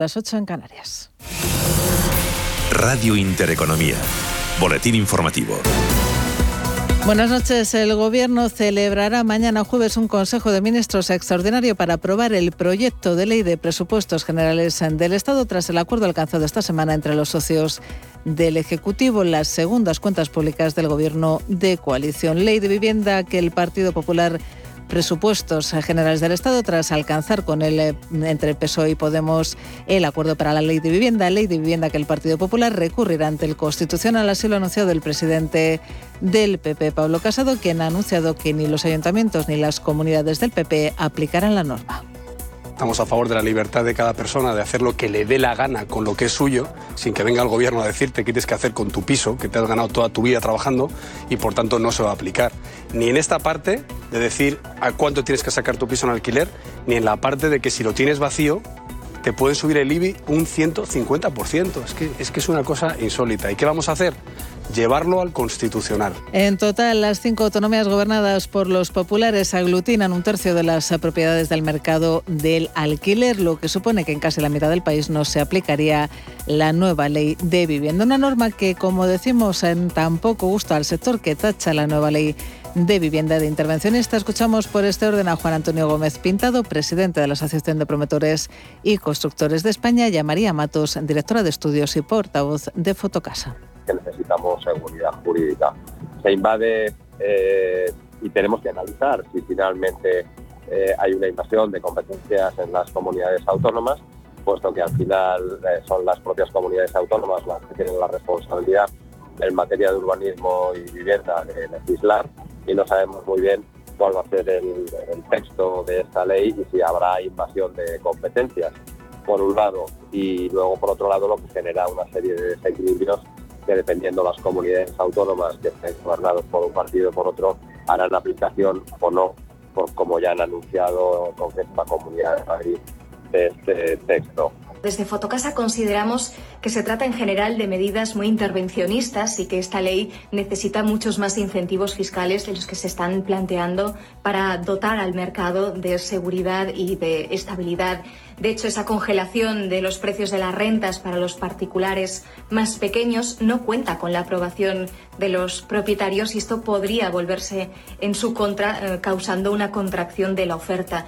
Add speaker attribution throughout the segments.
Speaker 1: Las 8 en Canarias.
Speaker 2: Radio Intereconomía. Boletín informativo.
Speaker 1: Buenas noches. El Gobierno celebrará mañana jueves un Consejo de Ministros extraordinario para aprobar el proyecto de ley de presupuestos generales del Estado tras el acuerdo alcanzado esta semana entre los socios del Ejecutivo en las segundas cuentas públicas del Gobierno de coalición. Ley de vivienda que el Partido Popular presupuestos generales del Estado tras alcanzar con el eh, entre PSOE y Podemos el acuerdo para la ley de vivienda, ley de vivienda que el Partido Popular recurrirá ante el Constitucional, así lo ha anunciado el presidente del PP, Pablo Casado, quien ha anunciado que ni los ayuntamientos ni las comunidades del PP aplicarán la norma.
Speaker 3: Estamos a favor de la libertad de cada persona de hacer lo que le dé la gana con lo que es suyo, sin que venga el gobierno a decirte qué tienes que hacer con tu piso, que te has ganado toda tu vida trabajando y por tanto no se va a aplicar. Ni en esta parte de decir a cuánto tienes que sacar tu piso en alquiler, ni en la parte de que si lo tienes vacío, te pueden subir el IBI un 150%. Es que, es que es una cosa insólita. ¿Y qué vamos a hacer? Llevarlo al constitucional.
Speaker 1: En total, las cinco autonomías gobernadas por los populares aglutinan un tercio de las propiedades del mercado del alquiler, lo que supone que en casi la mitad del país no se aplicaría la nueva ley de vivienda. Una norma que, como decimos, en tan poco gusto al sector que tacha la nueva ley de Vivienda de Intervencionista. Escuchamos por este orden a Juan Antonio Gómez Pintado, presidente de la Asociación de Promotores y Constructores de España, y a María Matos, directora de estudios y portavoz de Fotocasa.
Speaker 4: Que necesitamos seguridad jurídica. Se invade eh, y tenemos que analizar si finalmente eh, hay una invasión de competencias en las comunidades autónomas, puesto que al final eh, son las propias comunidades autónomas las que tienen la responsabilidad en materia de urbanismo y vivienda de legislar y no sabemos muy bien cuál va a ser el, texto de esta ley y si habrá invasión de competencias, por un lado, y luego por otro lado lo que genera una serie de desequilibrios que dependiendo las comunidades autónomas que estén gobernados por un partido o por otro, harán aplicación o no, por, como ya han anunciado con esta Comunidad de Madrid de este texto.
Speaker 5: Desde Fotocasa consideramos que se trata en general de medidas muy intervencionistas y que esta ley necesita muchos más incentivos fiscales de los que se están planteando para dotar al mercado de seguridad y de estabilidad. De hecho, esa congelación de los precios de las rentas para los particulares más pequeños no cuenta con la aprobación de los propietarios y esto podría volverse en su contra, eh, causando una contracción de la oferta.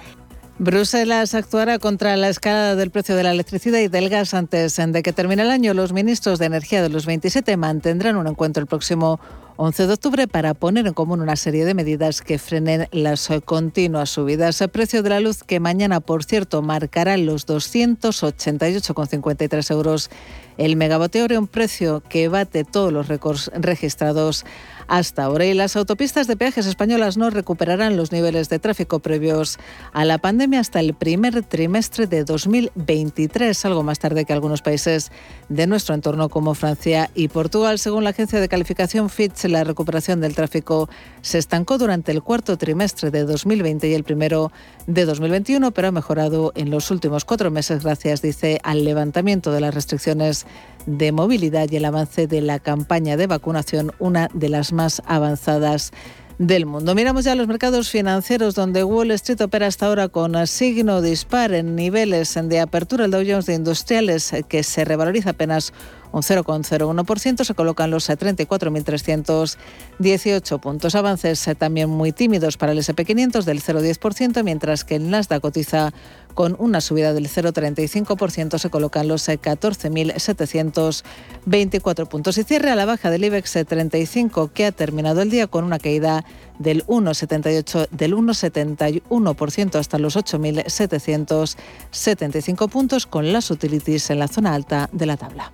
Speaker 1: Bruselas actuará contra la escalada del precio de la electricidad y del gas antes de que termine el año. Los ministros de Energía de los 27 mantendrán un encuentro el próximo 11 de octubre para poner en común una serie de medidas que frenen las continuas subidas. El precio de la luz que mañana, por cierto, marcará los 288,53 euros el megavatio un precio que bate todos los récords registrados hasta ahora. Y las autopistas de peajes españolas no recuperarán los niveles de tráfico previos a la pandemia hasta el primer trimestre de 2023, algo más tarde que algunos países de nuestro entorno como Francia y Portugal. Según la agencia de calificación Fitch, la recuperación del tráfico se estancó durante el cuarto trimestre de 2020 y el primero de 2021, pero ha mejorado en los últimos cuatro meses gracias, dice, al levantamiento de las restricciones de movilidad y el avance de la campaña de vacunación, una de las más avanzadas del mundo. Miramos ya los mercados financieros donde Wall Street opera hasta ahora con signo dispar en niveles de apertura. El Dow Jones de Industriales que se revaloriza apenas un 0,01%, se colocan los 34.318 puntos. Avances eh, también muy tímidos para el SP500 del 0,10%, mientras que el Nasdaq cotiza con una subida del 0,35%, se colocan los 14.724 puntos. Y cierre a la baja del IBEX 35, que ha terminado el día con una caída del 1,78 del 1,71% hasta los 8.775 puntos, con las utilities en la zona alta de la tabla.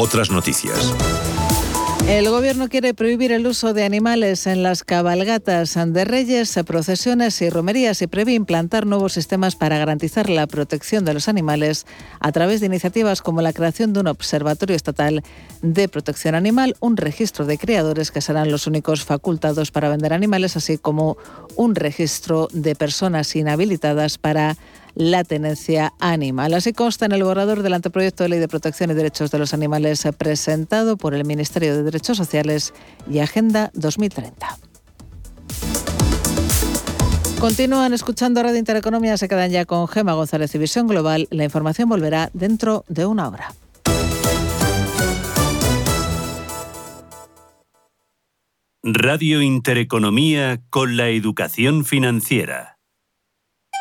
Speaker 2: Otras noticias.
Speaker 1: El gobierno quiere prohibir el uso de animales en las cabalgatas de reyes, procesiones y romerías y prevé implantar nuevos sistemas para garantizar la protección de los animales a través de iniciativas como la creación de un observatorio estatal de protección animal, un registro de criadores que serán los únicos facultados para vender animales, así como un registro de personas inhabilitadas para la tenencia animal. Así consta en el borrador del anteproyecto de ley de protección y derechos de los animales presentado por el Ministerio de Derechos Sociales y Agenda 2030. Continúan escuchando Radio Intereconomía, se quedan ya con Gema González y Visión Global. La información volverá dentro de una hora.
Speaker 2: Radio Intereconomía con la educación financiera.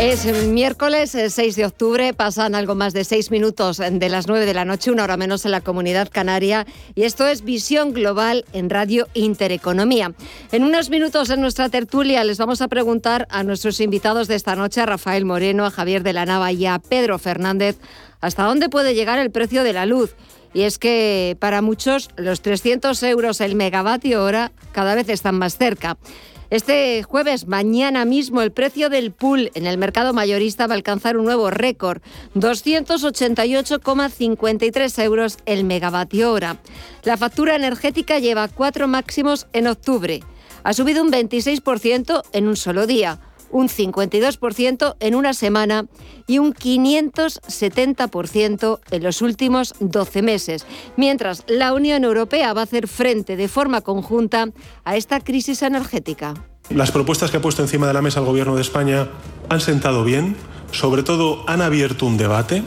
Speaker 6: Es miércoles 6 eh, de octubre, pasan algo más de seis minutos de las 9 de la noche, una hora menos en la comunidad canaria, y esto es Visión Global en Radio Intereconomía. En unos minutos en nuestra tertulia les vamos a preguntar a nuestros invitados de esta noche, a Rafael Moreno, a Javier de la Nava y a Pedro Fernández, hasta dónde puede llegar el precio de la luz. Y es que para muchos los 300 euros el megavatio hora cada vez están más cerca. Este jueves, mañana mismo, el precio del pool en el mercado mayorista va a alcanzar un nuevo récord, 288,53 euros el megavatio hora. La factura energética lleva cuatro máximos en octubre. Ha subido un 26% en un solo día, un 52% en una semana y un 570% en los últimos 12 meses, mientras la Unión Europea va a hacer frente de forma conjunta a esta crisis energética.
Speaker 7: Las propuestas que ha puesto encima de la mesa el Gobierno de España han sentado bien, sobre todo han abierto un debate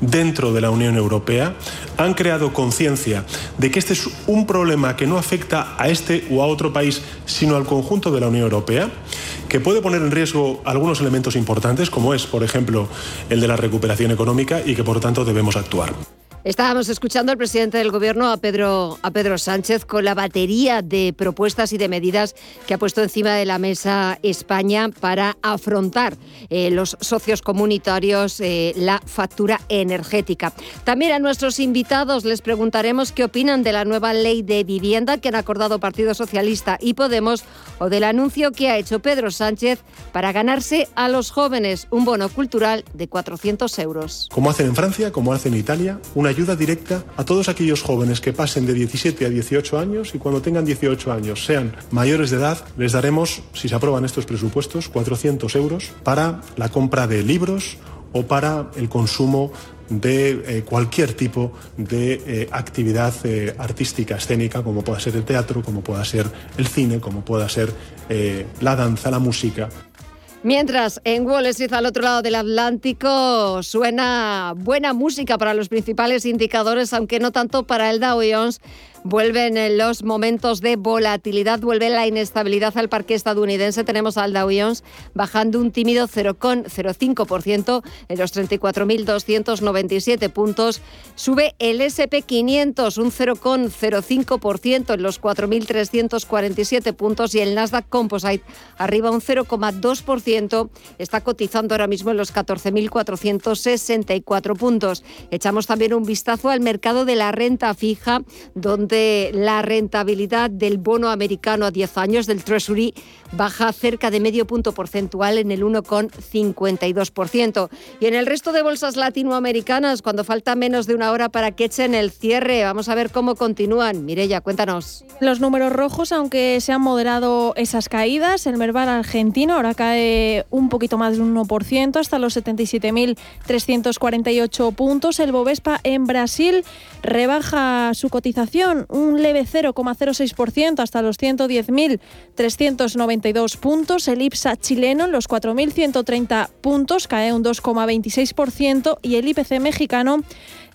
Speaker 7: dentro de la Unión Europea, han creado conciencia de que este es un problema que no afecta a este o a otro país, sino al conjunto de la Unión Europea que puede poner en riesgo algunos elementos importantes, como es, por ejemplo, el de la recuperación económica y que, por tanto, debemos actuar.
Speaker 6: Estábamos escuchando al presidente del Gobierno, a Pedro, a Pedro Sánchez, con la batería de propuestas y de medidas que ha puesto encima de la mesa España para afrontar eh, los socios comunitarios eh, la factura energética. También a nuestros invitados les preguntaremos qué opinan de la nueva ley de vivienda que han acordado Partido Socialista y Podemos o del anuncio que ha hecho Pedro Sánchez para ganarse a los jóvenes un bono cultural de 400 euros.
Speaker 7: Como hacen en Francia, como hacen en Italia, una ayuda directa a todos aquellos jóvenes que pasen de 17 a 18 años y cuando tengan 18 años sean mayores de edad, les daremos, si se aprueban estos presupuestos, 400 euros para la compra de libros o para el consumo de eh, cualquier tipo de eh, actividad eh, artística, escénica, como pueda ser el teatro, como pueda ser el cine, como pueda ser la danza, la música.
Speaker 6: Mientras en Wall Street, al otro lado del Atlántico, suena buena música para los principales indicadores, aunque no tanto para el Dow Jones Vuelven los momentos de volatilidad, vuelve la inestabilidad al parque estadounidense. Tenemos al Dow Jones bajando un tímido 0,05% en los 34.297 puntos. Sube el SP500 un 0,05% en los 4.347 puntos y el Nasdaq Composite arriba un 0,2%. Está cotizando ahora mismo en los 14.464 puntos. Echamos también un vistazo al mercado de la renta fija, donde la rentabilidad del bono americano a 10 años del Treasury baja cerca de medio punto porcentual en el 1,52%. Y en el resto de bolsas latinoamericanas, cuando falta menos de una hora para que echen el cierre, vamos a ver cómo continúan. Mirella, cuéntanos.
Speaker 8: Los números rojos, aunque se han moderado esas caídas, el Merval argentino ahora cae un poquito más de un 1% hasta los 77.348 puntos. El Bovespa en Brasil rebaja su cotización un leve 0,06% hasta los 110.392 puntos. El IPSA chileno en los 4.130 puntos cae un 2,26% y el IPC mexicano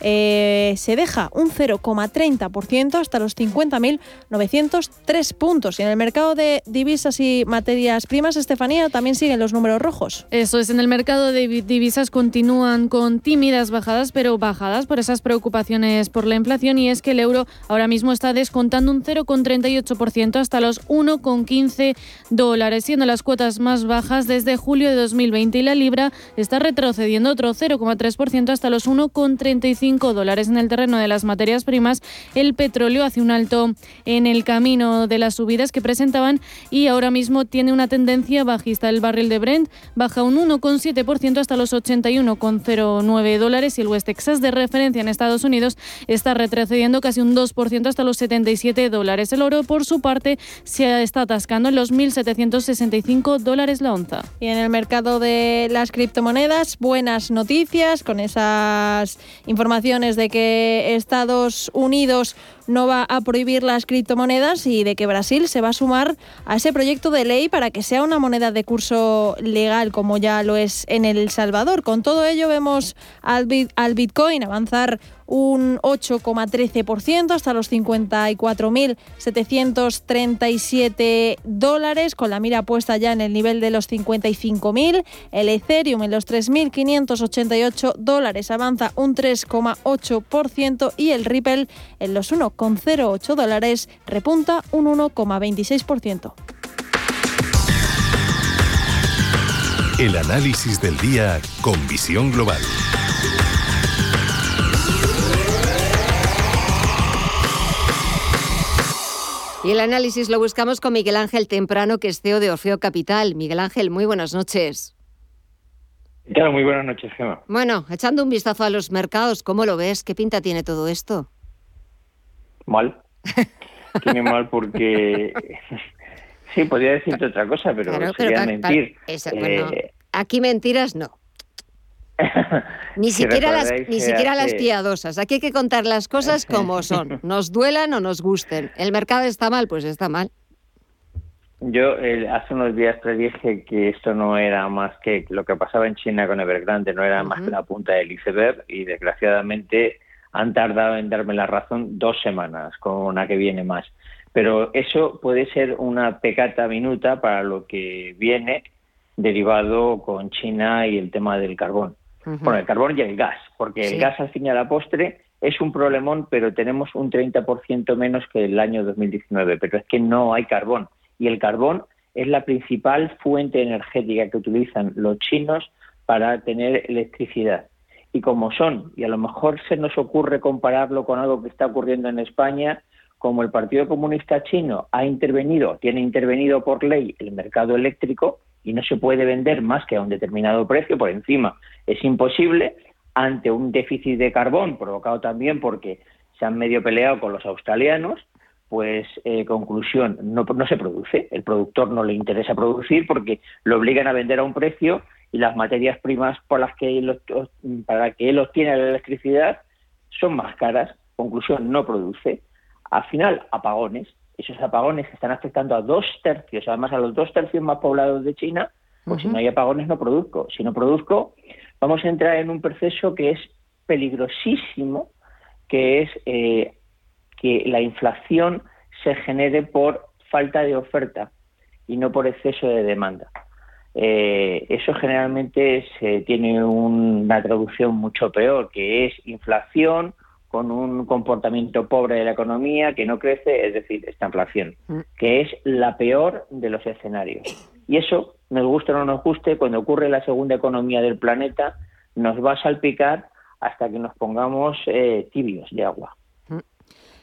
Speaker 8: eh, se deja un 0,30% hasta los 50.903 puntos. Y en el mercado de divisas y materias primas, Estefanía, también siguen los números rojos.
Speaker 9: Eso es, en el mercado de divisas continúan con tímidas bajadas, pero bajadas por esas preocupaciones por la inflación y es que el euro ahora mismo está descontando un 0,38% hasta los 1,15 dólares, siendo las cuotas más bajas desde julio de 2020 y la libra está retrocediendo otro 0,3% hasta los 1,35 dólares. En el terreno de las materias primas, el petróleo hace un alto en el camino de las subidas que presentaban y ahora mismo tiene una tendencia bajista. El barril de Brent baja un 1,7% hasta los 81,09 dólares y el West Texas de referencia en Estados Unidos está retrocediendo casi un 2% hasta los 77 dólares. El oro, por su parte, se está atascando en los 1.765 dólares la onza.
Speaker 8: Y en el mercado de las criptomonedas, buenas noticias con esas informaciones de que Estados Unidos no va a prohibir las criptomonedas y de que Brasil se va a sumar a ese proyecto de ley para que sea una moneda de curso legal como ya lo es en El Salvador. Con todo ello vemos al, Bitcoin avanzar un 8,13% hasta los 54.737 dólares, con la mira puesta ya en el nivel de los 55.000. El Ethereum en los 3.588 dólares avanza un 3,8% y el Ripple en los 1,08 dólares repunta un 1,26%.
Speaker 2: El análisis del día con visión global.
Speaker 6: Y el análisis lo buscamos con Miguel Ángel Temprano, que es CEO de Orfeo Capital. Miguel Ángel, muy buenas noches.
Speaker 10: Claro, muy buenas noches, Gemma.
Speaker 6: Bueno, echando un vistazo a los mercados, ¿cómo lo ves? ¿Qué pinta tiene todo esto?
Speaker 10: Mal. tiene mal porque... sí, podría decirte otra cosa, pero sería mentir.
Speaker 6: Eh, aquí mentiras no. ni siquiera, las, ni siquiera las piadosas. Aquí hay que contar las cosas como son, nos duelan o nos gusten. El mercado está mal, pues está mal.
Speaker 10: Yo hace unos días predije que esto no era más que lo que pasaba en China con Evergrande, no era más que la punta del iceberg y desgraciadamente han tardado en darme la razón dos semanas, con una que viene más. Pero eso puede ser una pecata minuta para lo que viene derivado con China y el tema del carbón. Bueno, el carbón y el gas, porque el gas al fin y a la postre es un problemón, pero tenemos un 30% menos que el año 2019, pero es que no hay carbón. Y el carbón es la principal fuente energética que utilizan los chinos para tener electricidad. Y como son, y a lo mejor se nos ocurre compararlo con algo que está ocurriendo en España, como el Partido Comunista Chino ha intervenido, tiene intervenido por ley el mercado eléctrico, y no se puede vender más que a un determinado precio por encima. Es imposible ante un déficit de carbón provocado también porque se han medio peleado con los australianos, pues eh, conclusión, no, no se produce. El productor no le interesa producir porque lo obligan a vender a un precio y las materias primas por las que él, para que él obtiene la electricidad son más caras. Conclusión, no produce. Al final, apagones esos apagones que están afectando a dos tercios, además a los dos tercios más poblados de China, pues si no hay apagones no produzco. Si no produzco, vamos a entrar en un proceso que es peligrosísimo, que es eh, que la inflación se genere por falta de oferta y no por exceso de demanda. Eh, eso generalmente se tiene una traducción mucho peor, que es inflación con un comportamiento pobre de la economía que no crece, es decir, esta inflación, mm. que es la peor de los escenarios. Y eso, nos guste o no nos guste, cuando ocurre la segunda economía del planeta, nos va a salpicar hasta que nos pongamos eh, tibios de agua.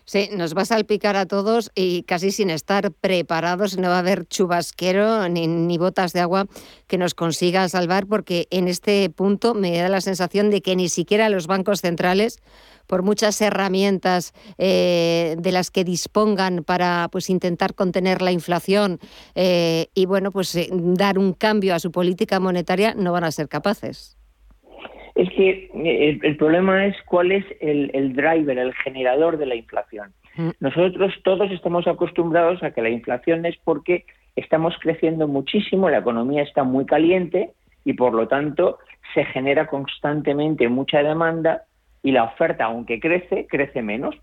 Speaker 6: Sí, nos va a salpicar a todos y casi sin estar preparados, no va a haber chubasquero ni, ni, botas de agua que nos consiga salvar, porque en este punto me da la sensación de que ni siquiera los bancos centrales por muchas herramientas eh, de las que dispongan para pues intentar contener la inflación eh, y bueno pues eh, dar un cambio a su política monetaria no van a ser capaces.
Speaker 10: Es que el, problema es cuál es el, driver, el generador de la inflación. Mm. Nosotros todos estamos acostumbrados a que la inflación es porque estamos creciendo muchísimo, la economía está muy caliente y por lo tanto se genera constantemente mucha demanda y la oferta, aunque crece, crece menos.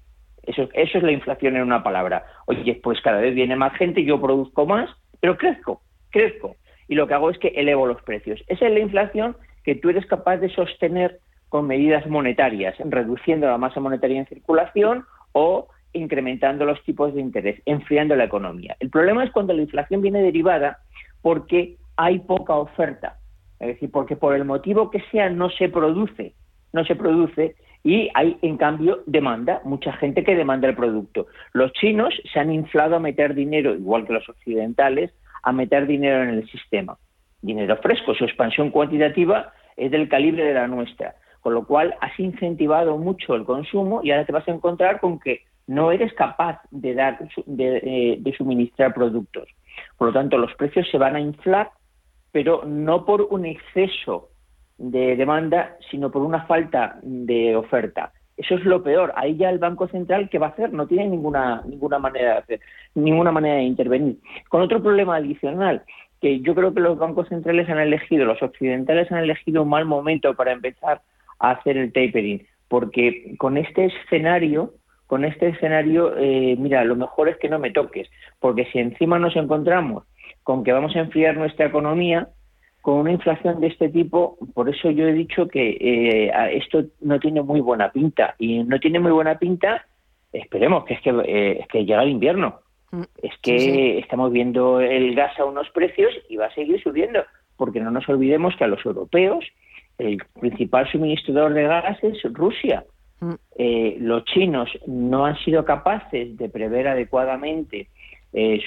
Speaker 10: Eso, eso es la inflación en una palabra. Oye, pues cada vez viene más gente, yo produzco más, pero crezco, crezco. Y lo que hago es que elevo los precios. Esa es la inflación que tú eres capaz de sostener con medidas monetarias, reduciendo la masa monetaria en circulación o incrementando los tipos de interés, enfriando la economía. El problema es cuando la inflación viene derivada porque hay poca oferta, es decir, porque por el motivo que sea no se produce, no se produce y hay en cambio demanda, mucha gente que demanda el producto. Los chinos se han inflado a meter dinero, igual que los occidentales, a meter dinero en el sistema. Dinero fresco, su expansión cuantitativa es del calibre de la nuestra, con lo cual has incentivado mucho el consumo y ahora te vas a encontrar con que no eres capaz de dar de, de suministrar productos. Por lo tanto, los precios se van a inflar, pero no por un exceso de demanda, sino por una falta de oferta. Eso es lo peor. Ahí ya el Banco Central, ¿qué va a hacer? No tiene ninguna, ninguna manera de hacer, ninguna manera de intervenir. Con otro problema adicional, que yo creo que los bancos centrales han elegido, los occidentales han elegido un mal momento para empezar a hacer el tapering, porque con este escenario, con este escenario, eh, mira, lo mejor es que no me toques, porque si encima nos encontramos con que vamos a enfriar nuestra economía, con una inflación de este tipo, por eso yo he dicho que eh, esto no tiene muy buena pinta. Y no tiene muy buena pinta, esperemos, que es que, eh, es que llega el invierno. Es que estamos viendo el gas a unos precios y va a seguir subiendo, porque no nos olvidemos que a los europeos el principal suministrador de gas es Rusia. Mm. Eh, los chinos no han sido capaces de prever adecuadamente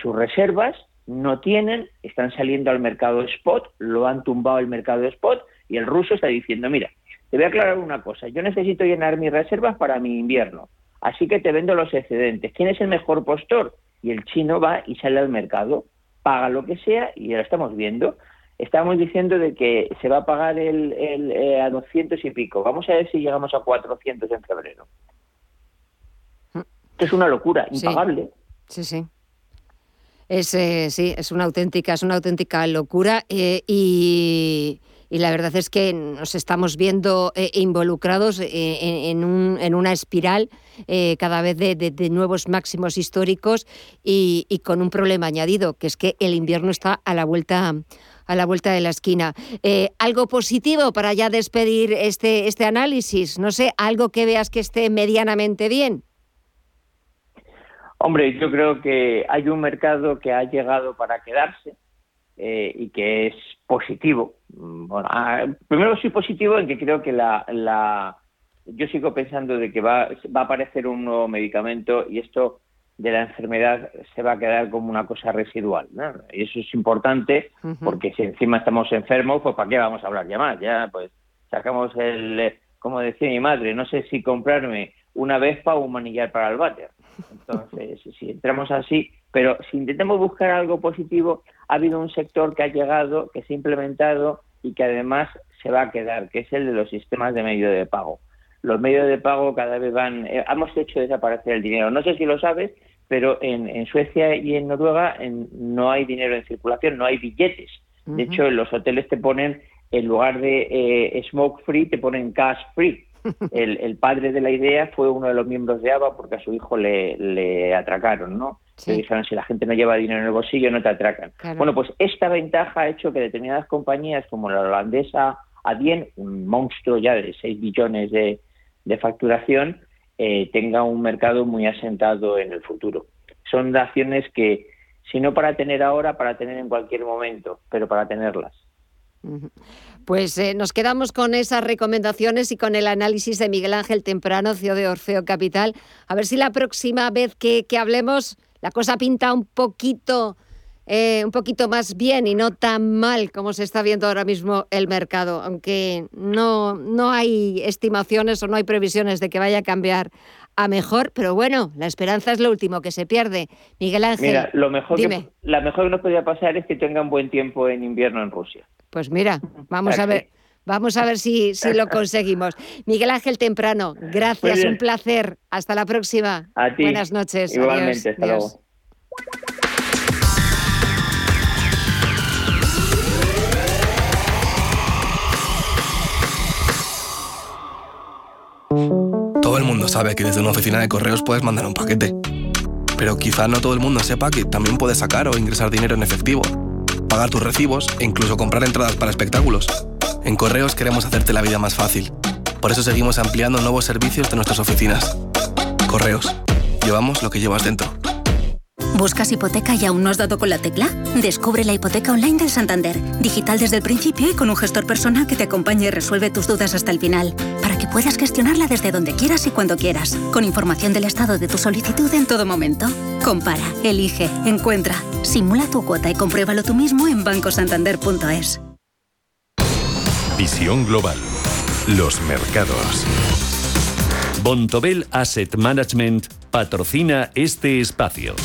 Speaker 10: sus reservas no tienen, están saliendo al mercado spot, lo han tumbado el mercado spot y el ruso está diciendo, mira, te voy a aclarar una cosa, yo necesito llenar mis reservas para mi invierno, así que te vendo los excedentes. ¿Quién es el mejor postor? Y el chino va y sale al mercado, paga lo que sea y ya lo estamos viendo. Estamos diciendo de que se va a pagar el, eh, a 200 y pico. Vamos a ver si llegamos a 400 en febrero. Esto es una locura, impagable.
Speaker 6: sí. sí. Es, eh, sí, es una auténtica, es una auténtica locura eh, y, la verdad es que nos estamos viendo eh, involucrados en, una espiral cada vez de, nuevos máximos históricos y, con un problema añadido, que es que el invierno está a la vuelta a la vuelta de la esquina. algo positivo para ya despedir este, este análisis, no sé, algo que veas que esté medianamente bien.
Speaker 10: Hombre, yo creo que hay un mercado que ha llegado para quedarse eh, y que es positivo. Mm, bueno, ah, primero soy positivo en que creo que la, la yo sigo pensando de que va, va a aparecer un nuevo medicamento y esto de la enfermedad se va a quedar como una cosa residual. ¿no? Y eso es importante porque si encima estamos enfermos, pues ¿para qué vamos a hablar ya más? Ya pues sacamos el, como decía mi madre, no sé si comprarme una Vespa o un manillar para el váter. Entonces, si entramos así, pero si intentamos buscar algo positivo, ha habido un sector que ha llegado, que se ha implementado y que además se va a quedar, que es el de los sistemas de medio de pago. Los medios de pago cada vez van, eh, hemos hecho desaparecer el dinero. No sé si lo sabes, pero en, Suecia y en Noruega no hay dinero en circulación, no hay billetes. De hecho, en los hoteles te ponen, en lugar de eh, smoke free, te ponen cash free. el, padre de la idea fue uno de los miembros de ABA porque a su hijo le, atracaron, ¿no? Dijeron, si la gente no lleva dinero en el bolsillo, no te atracan. Bueno, pues esta ventaja ha hecho que determinadas compañías como la holandesa Adyen, un monstruo ya de 6 billones de, facturación, eh, tenga un mercado muy asentado en el futuro. Son acciones que, si no para tener ahora, para tener en cualquier momento, pero para tenerlas.
Speaker 6: Pues eh, nos quedamos con esas recomendaciones y con el análisis de Miguel Ángel Temprano, CEO de Orfeo Capital. A ver si la próxima vez que, hablemos la cosa pinta un poquito, eh, un poquito más bien y no tan mal como se está viendo ahora mismo el mercado, aunque no, no hay estimaciones o no hay previsiones de que vaya a cambiar a mejor, pero bueno, la esperanza es lo último que se pierde. Miguel Ángel,
Speaker 10: Mira, lo mejor Que, la mejor que nos podría pasar es que tenga un buen tiempo en invierno en Rusia.
Speaker 6: Pues mira, vamos a ver. Vamos a ver si, si lo conseguimos. Miguel Ángel Temprano, gracias, un placer. Hasta la próxima.
Speaker 10: A ti.
Speaker 6: Buenas noches.
Speaker 10: Igualmente, hasta luego.
Speaker 11: Todo el mundo sabe que desde una oficina de correos puedes mandar un paquete. Pero quizá no todo el mundo sepa que también puedes sacar o ingresar dinero en efectivo, pagar tus recibos e incluso comprar entradas para espectáculos. En Correos queremos hacerte la vida más fácil. Por eso seguimos ampliando nuevos servicios de nuestras oficinas. Correos. Llevamos lo que llevas dentro.
Speaker 12: ¿Buscas hipoteca y aún no has dado con la tecla? Descubre la hipoteca online del Santander, digital desde el principio y con un gestor personal que te acompañe y resuelve tus dudas hasta el final, para que puedas gestionarla desde donde quieras y cuando quieras, con información del estado de tu solicitud en todo momento. Compara, elige, encuentra, simula tu cuota y compruébalo tú mismo en bancosantander.es.
Speaker 2: Visión global. Los mercados. Bontobel Asset Management patrocina este espacio.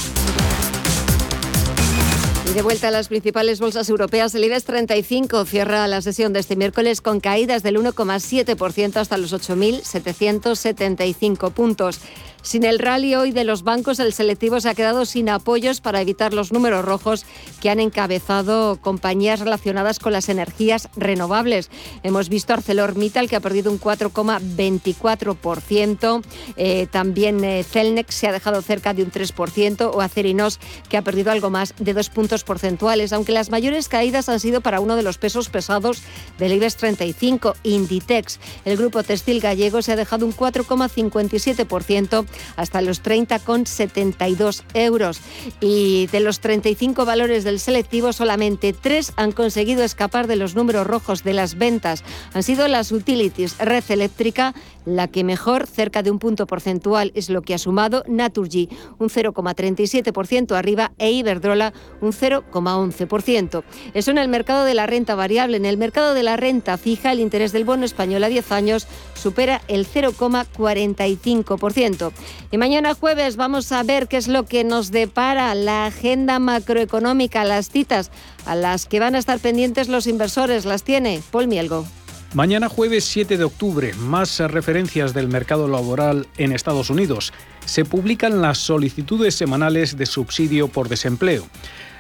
Speaker 6: Y de vuelta a las principales bolsas europeas, el IBEX 35 cierra la sesión de este miércoles con caídas del 1,7% hasta los 8.775 puntos. Sin el rally hoy de los bancos, el selectivo se ha quedado sin apoyos para evitar los números rojos que han encabezado compañías relacionadas con las energías renovables. Hemos visto ArcelorMittal que ha perdido un 4,24%, eh, también eh, Celnex se ha dejado cerca de un 3% o Acerinos que ha perdido algo más de dos puntos porcentuales, aunque las mayores caídas han sido para uno de los pesos pesados del IBEX 35, Inditex. El grupo textil gallego se ha dejado un 4,57% hasta los 30,72 euros. Y de los 35 valores del selectivo, solamente tres han conseguido escapar de los números rojos de las ventas. Han sido las utilities, red eléctrica, la que mejor, cerca de un punto porcentual, es lo que ha sumado Naturgy, un 0,37% arriba, e Iberdrola, un 0,11%. Eso en el mercado de la renta variable. En el mercado de la renta fija, el interés del bono español a 10 años supera el 0,45%. Y mañana jueves vamos a ver qué es lo que nos depara la agenda macroeconómica, las citas a las que van a estar pendientes los inversores. Las tiene Paul Mielgo.
Speaker 13: Mañana jueves 7 de octubre, más referencias del mercado laboral en Estados Unidos. Se publican las solicitudes semanales de subsidio por desempleo.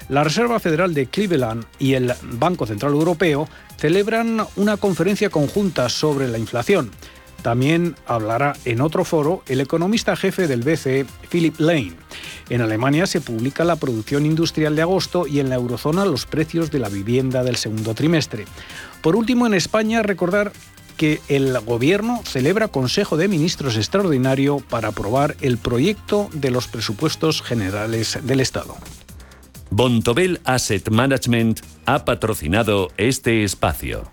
Speaker 13: La Reserva Federal de Cleveland y el Banco Central Europeo celebran una conferencia conjunta sobre la inflación. También hablará en otro foro el economista jefe del BCE, Philip Lane. En Alemania se publica la producción industrial de agosto y en la eurozona los precios de la vivienda del segundo trimestre. Por último, en España, recordar que el Gobierno celebra Consejo de Ministros extraordinario para aprobar el proyecto de los presupuestos generales del Estado.
Speaker 2: Bontobel Asset Management ha patrocinado este espacio.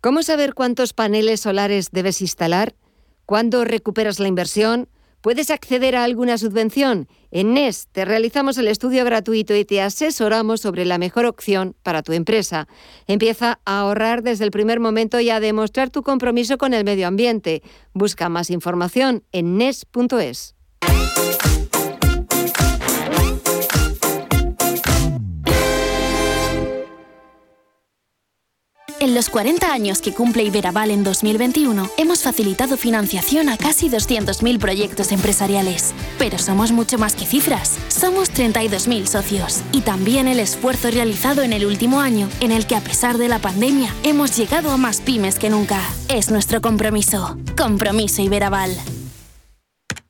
Speaker 6: ¿Cómo saber cuántos paneles solares debes instalar? ¿Cuándo recuperas la inversión? ¿Puedes acceder a alguna subvención? En NES te realizamos el estudio gratuito y te asesoramos sobre la mejor opción para tu empresa. Empieza a ahorrar desde el primer momento y a demostrar tu compromiso con el medio ambiente. Busca más información en NES.es.
Speaker 14: En los 40 años que cumple Iberaval en 2021, hemos facilitado financiación a casi 200.000 proyectos empresariales. Pero somos mucho más que cifras. Somos 32.000 socios. Y también el esfuerzo realizado en el último año, en el que a pesar de la pandemia, hemos llegado a más pymes que nunca. Es nuestro compromiso. Compromiso Iberaval.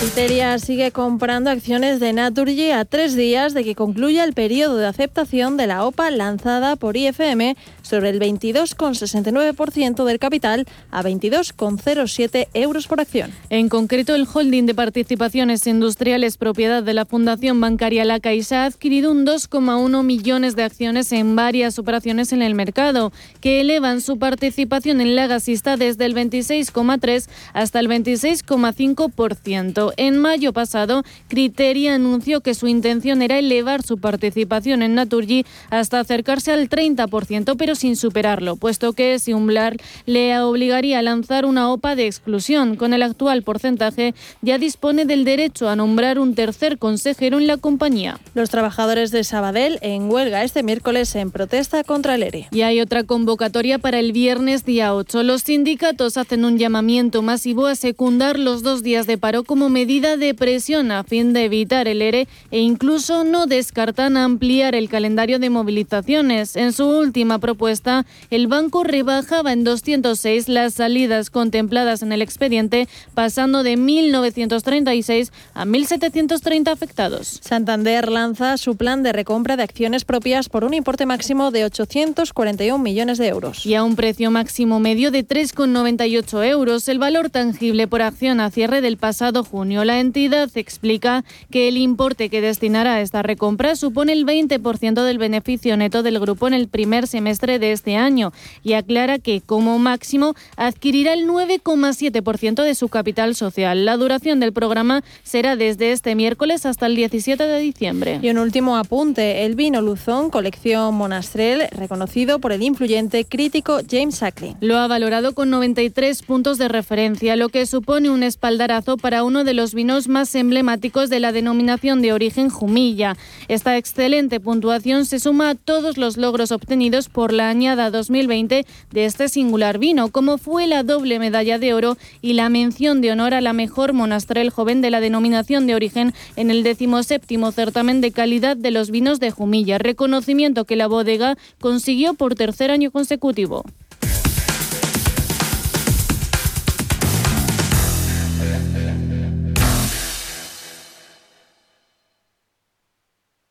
Speaker 8: Criteria sigue comprando acciones de Naturgy a tres días de que concluya el periodo de aceptación de la OPA lanzada por IFM sobre el 22,69% del capital a 22,07 euros por acción.
Speaker 9: En concreto, el holding de participaciones industriales propiedad de la Fundación Bancaria La Caixa ha adquirido un 2,1 millones de acciones en varias operaciones en el mercado, que elevan su participación en la gasista desde el 26,3 hasta el 26,5%. En mayo pasado, Criteria anunció que su intención era elevar su participación en Naturgy hasta acercarse al 30%, pero sin superarlo, puesto que ese umbral le obligaría a lanzar una OPA de exclusión. Con el actual porcentaje, ya dispone del derecho a nombrar un tercer consejero en la compañía.
Speaker 8: Los trabajadores de Sabadell en huelga este miércoles en protesta contra el ERE.
Speaker 9: Y hay otra convocatoria para el viernes día 8. Los sindicatos hacen un llamamiento masivo a secundar los dos días de paro como medida de presión a fin de evitar el ERE e incluso no descartan ampliar el calendario de movilizaciones. En su última propuesta, el banco rebajaba en 206 las salidas contempladas en el expediente, pasando de 1.936 a 1.730 afectados.
Speaker 8: Santander lanza su plan de recompra de acciones propias por un importe máximo de 841 millones de euros.
Speaker 9: Y a un precio máximo medio de 3,98 euros, el valor tangible por acción a cierre del pasado junio la entidad explica que el importe que destinará a esta recompra supone el 20% del beneficio neto del grupo en el primer semestre de este año y aclara que, como máximo, adquirirá el 9,7% de su capital social. La duración del programa será desde este miércoles hasta el 17 de diciembre.
Speaker 8: Y un último apunte, el vino Luzón, colección Monastrell, reconocido por el influyente crítico James Sackley.
Speaker 9: Lo ha valorado con 93 puntos de referencia, lo que supone un espaldarazo para uno de los vinos más emblemáticos de la denominación de origen Jumilla. Esta excelente puntuación se suma a todos los logros obtenidos por la añada 2020 de este singular vino, como fue la doble medalla de oro y la mención de honor a la mejor monastrel joven de la denominación de origen en el decimoséptimo certamen de calidad de los vinos de Jumilla, reconocimiento que la bodega consiguió por tercer año consecutivo.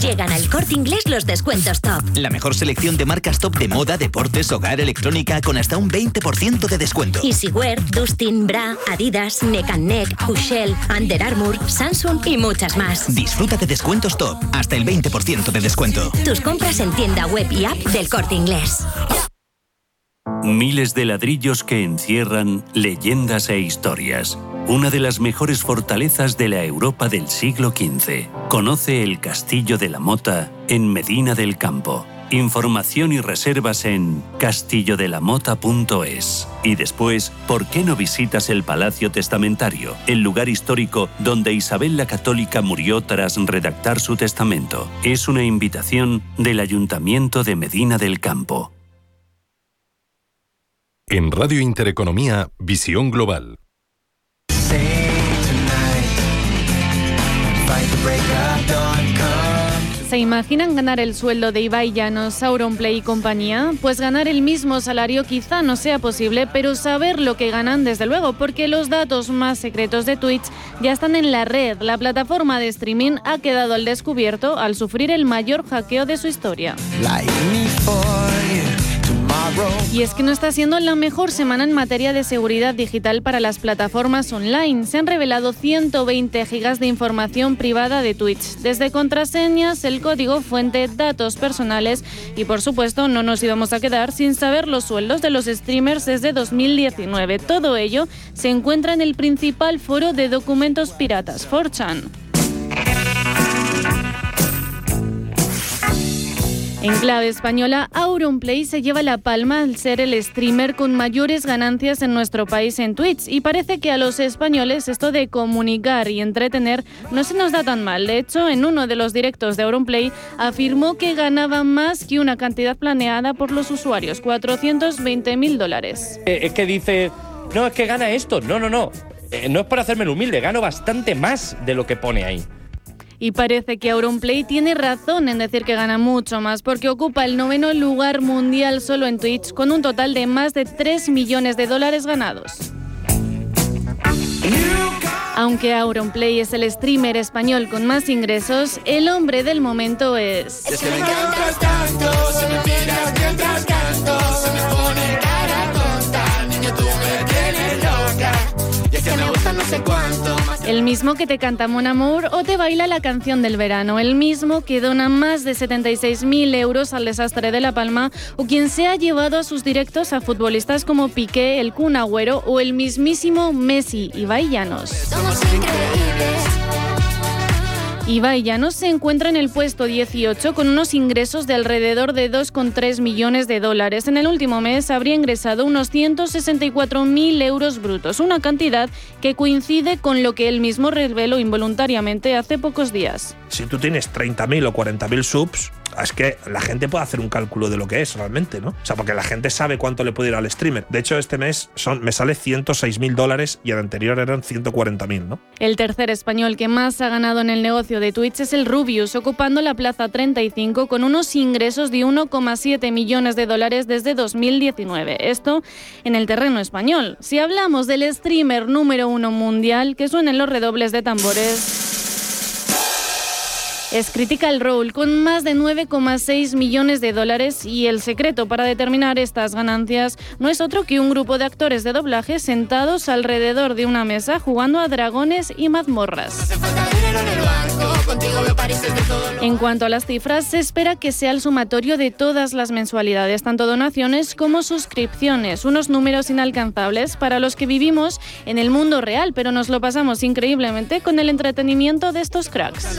Speaker 15: Llegan al corte inglés los descuentos top.
Speaker 16: La mejor selección de marcas top de moda, deportes, hogar, electrónica con hasta un 20% de descuento.
Speaker 15: Easywear, Dustin, Bra, Adidas, Neck Neck, Hushell, Under Armour, Samsung y muchas más.
Speaker 16: Disfruta de descuentos top, hasta el 20% de descuento.
Speaker 15: Tus compras en tienda web y app del corte inglés.
Speaker 2: Miles de ladrillos que encierran leyendas e historias una de las mejores fortalezas de la Europa del siglo XV. Conoce el Castillo de la Mota en Medina del Campo. Información y reservas en castillodelamota.es. Y después, ¿por qué no visitas el Palacio Testamentario, el lugar histórico donde Isabel la Católica murió tras redactar su testamento? Es una invitación del Ayuntamiento de Medina del Campo.
Speaker 17: En Radio Intereconomía, Visión Global.
Speaker 9: ¿Se imaginan ganar el sueldo de Ibai Llanos, Auronplay y compañía? Pues ganar el mismo salario quizá no sea posible, pero saber lo que ganan desde luego, porque los datos más secretos de Twitch ya están en la red. La plataforma de streaming ha quedado al descubierto al sufrir el mayor hackeo de su historia. Y es que no está siendo la mejor semana en materia de seguridad digital para las plataformas online. Se han revelado 120 gigas de información privada de Twitch, desde contraseñas, el código fuente, datos personales y por supuesto no nos íbamos a quedar sin saber los sueldos de los streamers desde 2019. Todo ello se encuentra en el principal foro de documentos piratas, 4chan. En clave española, Auronplay se lleva la palma al ser el streamer con mayores ganancias en nuestro país en Twitch y parece que a los españoles esto de comunicar y entretener no se nos da tan mal. De hecho, en uno de los directos de Auronplay afirmó que ganaba más que una cantidad planeada por los usuarios, 420 mil dólares.
Speaker 18: Eh, es que dice, no, es que gana esto. No, no, no. Eh, no es por hacerme el humilde, gano bastante más de lo que pone ahí.
Speaker 9: Y parece que Auronplay tiene razón en decir que gana mucho más, porque ocupa el noveno lugar mundial solo en Twitch, con un total de más de 3 millones de dólares ganados. Aunque Auronplay es el streamer español con más ingresos, el hombre del momento es... El mismo que te canta Mon Amour o te baila la canción del verano. El mismo que dona más de 76.000 euros al desastre de La Palma o quien se ha llevado a sus directos a futbolistas como Piqué, el Kun Agüero o el mismísimo Messi, y Llanos. Somos increíbles. Ibai no se encuentra en el puesto 18 con unos ingresos de alrededor de 2,3 millones de dólares. En el último mes habría ingresado unos 164.000 euros brutos, una cantidad que coincide con lo que él mismo reveló involuntariamente hace pocos días.
Speaker 19: Si tú tienes 30.000 o 40.000 subs, es que la gente puede hacer un cálculo de lo que es realmente, ¿no? O sea, porque la gente sabe cuánto le puede ir al streamer. De hecho, este mes son, me sale 106 mil dólares y el anterior eran 140 mil, ¿no?
Speaker 9: El tercer español que más ha ganado en el negocio de Twitch es el Rubius, ocupando la plaza 35 con unos ingresos de 1,7 millones de dólares desde 2019. Esto en el terreno español. Si hablamos del streamer número uno mundial, que suenen los redobles de tambores es Critical Role con más de 9,6 millones de dólares y el secreto para determinar estas ganancias no es otro que un grupo de actores de doblaje sentados alrededor de una mesa jugando a dragones y mazmorras. En cuanto a las cifras, se espera que sea el sumatorio de todas las mensualidades, tanto donaciones como suscripciones, unos números inalcanzables para los que vivimos en el mundo real, pero nos lo pasamos increíblemente con el entretenimiento de estos cracks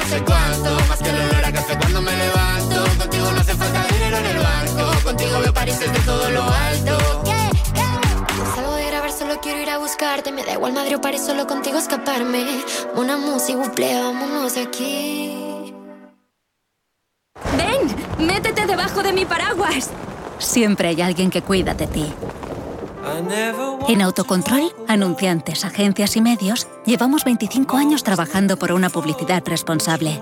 Speaker 9: más que el olor a café cuando me levanto. Contigo no hace falta dinero en el banco. Contigo veo París desde todo lo alto. Salgo de grabar, solo quiero ir a buscarte. Me da igual Madrid o París, solo contigo escaparme. Una música, buple, vámonos de aquí.
Speaker 12: ¡Ven! ¡Métete debajo de mi paraguas! Siempre hay alguien que cuida de ti. En Autocontrol, anunciantes, agencias y medios, llevamos 25 años trabajando por una publicidad responsable.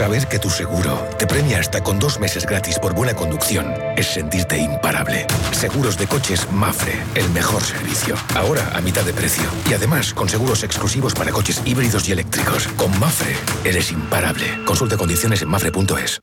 Speaker 20: Saber que tu seguro te premia hasta con dos meses gratis por buena conducción es sentirte imparable. Seguros de coches Mafre, el mejor servicio. Ahora a mitad de precio. Y además con seguros exclusivos para coches híbridos y eléctricos. Con Mafre eres imparable. Consulta condiciones en mafre.es.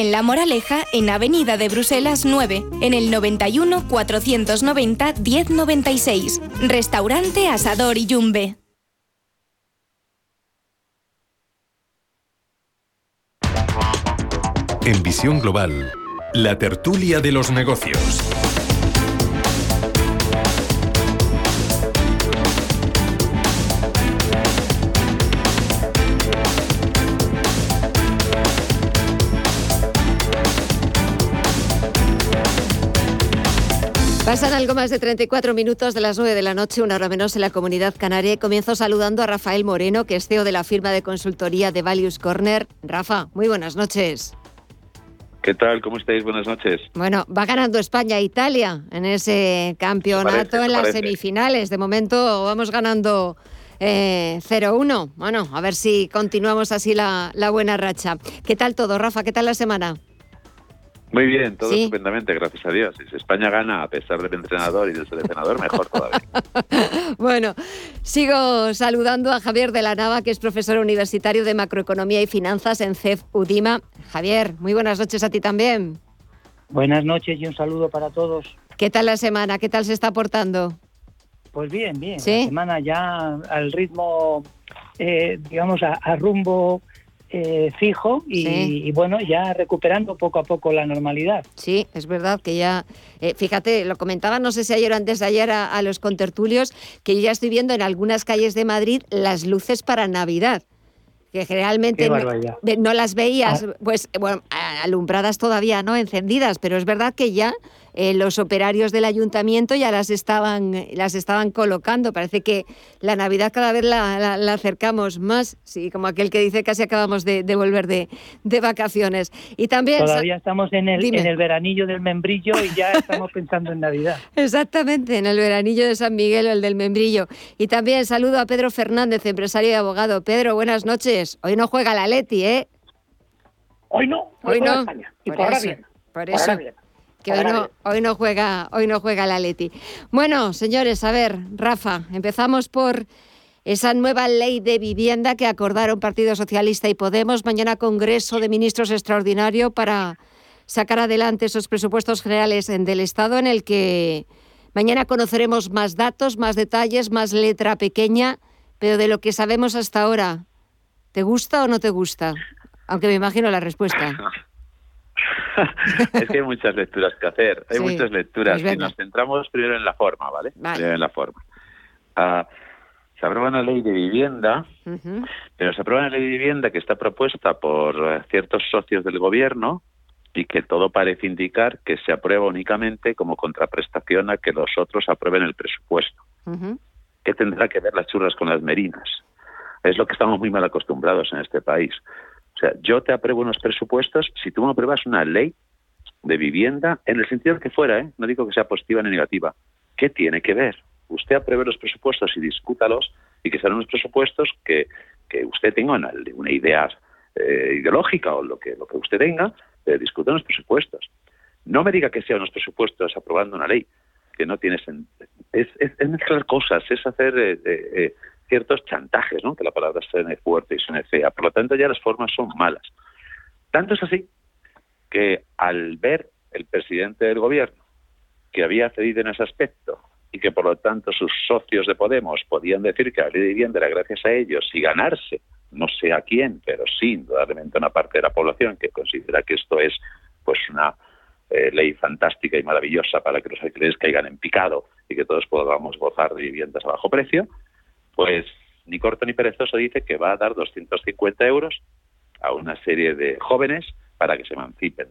Speaker 21: en La Moraleja, en Avenida de Bruselas 9, en el 91 490 1096. Restaurante Asador y Yumbe.
Speaker 17: En Visión Global, la tertulia de los negocios.
Speaker 6: Pasan algo más de 34 minutos de las 9 de la noche, una hora menos en la comunidad canaria. Y comienzo saludando a Rafael Moreno, que es CEO de la firma de consultoría de Values Corner. Rafa, muy buenas noches.
Speaker 22: ¿Qué tal? ¿Cómo estáis? Buenas noches.
Speaker 6: Bueno, va ganando España e Italia en ese campeonato en las semifinales. De momento vamos ganando eh, 0-1. Bueno, a ver si continuamos así la, la buena racha. ¿Qué tal todo, Rafa? ¿Qué tal la semana?
Speaker 22: Muy bien, todo estupendamente, gracias a Dios. Si España gana a pesar del entrenador y del seleccionador, mejor todavía.
Speaker 6: bueno, sigo saludando a Javier de la Nava, que es profesor universitario de macroeconomía y finanzas en CEF Udima. Javier, muy buenas noches a ti también.
Speaker 23: Buenas noches y un saludo para todos.
Speaker 6: ¿Qué tal la semana? ¿Qué tal se está portando?
Speaker 23: Pues bien, bien. La semana ya al ritmo, eh, digamos, a rumbo eh, fijo y, bueno, ya recuperando poco a poco la normalidad.
Speaker 6: Sí, es verdad que ya, eh, fíjate, lo comentaba, no sé si ayer o antes de ayer a, los contertulios, que yo ya estoy viendo en algunas calles de Madrid las luces para Navidad que generalmente no, las veías, ah. pues bueno, alumbradas todavía, ¿no? Encendidas, pero es verdad que ya eh, los operarios del ayuntamiento ya las estaban, las estaban colocando. Parece que la Navidad cada vez la, acercamos más, sí, como aquel que dice casi acabamos de, volver de, vacaciones. Y también
Speaker 23: todavía estamos en el, en el veranillo del membrillo y ya estamos pensando en Navidad.
Speaker 6: Exactamente, en el veranillo de San Miguel el del membrillo. Y también saludo a Pedro Fernández, empresario y abogado. Pedro, buenas noches. Hoy no juega la Leti, ¿eh?
Speaker 24: Hoy no,
Speaker 6: hoy, no.
Speaker 24: España. Y por, eso, bien.
Speaker 6: Por eso que hoy no, hoy no juega, hoy no juega la Leti. Bueno, señores, a ver, Rafa, empezamos por esa nueva ley de vivienda que acordaron Partido Socialista y Podemos. Mañana Congreso de Ministros extraordinario para sacar adelante esos presupuestos generales del Estado en el que mañana conoceremos más datos, más detalles, más letra pequeña, pero de lo que sabemos hasta ahora, ¿te gusta o no te gusta? Aunque me imagino la respuesta.
Speaker 22: es que hay muchas lecturas que hacer, hay muchas lecturas. y nos centramos primero en la forma, ¿vale? Primero en la forma. Ah, se aprueba una ley de vivienda, pero se aprueba una ley de vivienda que está propuesta por eh, ciertos socios del gobierno y que todo parece indicar que se aprueba únicamente como contraprestación a que los otros aprueben el presupuesto. ¿Qué tendrá que ver las churras con las merinas? Es lo que estamos muy mal acostumbrados en este país. O sea, yo te apruebo unos presupuestos si tú me apruebas una ley de vivienda, en el sentido que fuera, ¿eh? no digo que sea positiva ni negativa. ¿Qué tiene que ver? Usted apruebe los presupuestos y discútalos y que sean unos presupuestos que, que usted tenga una, idea eh, ideológica o lo que, lo que usted tenga, eh, discuta los presupuestos. No me diga que sean unos presupuestos aprobando una ley que no tiene sentido. Es, es, mezclar cosas, es hacer ciertos chantajes, ¿no? que la palabra suene fuerte y suene fea. Por lo tanto, ya las formas son malas. Tanto es así que al ver el presidente del gobierno que había cedido en ese aspecto y que por lo tanto sus socios de Podemos podían decir que la vivienda era gracias a ellos y ganarse, no sé a quién, pero sí indudablemente una parte de la población que considera que esto es pues una eh, ley fantástica y maravillosa para que los alquileres caigan en picado y que todos podamos gozar de viviendas a bajo precio, pues ni corto ni perezoso dice que va a dar 250 euros a una serie de jóvenes para que se emancipen.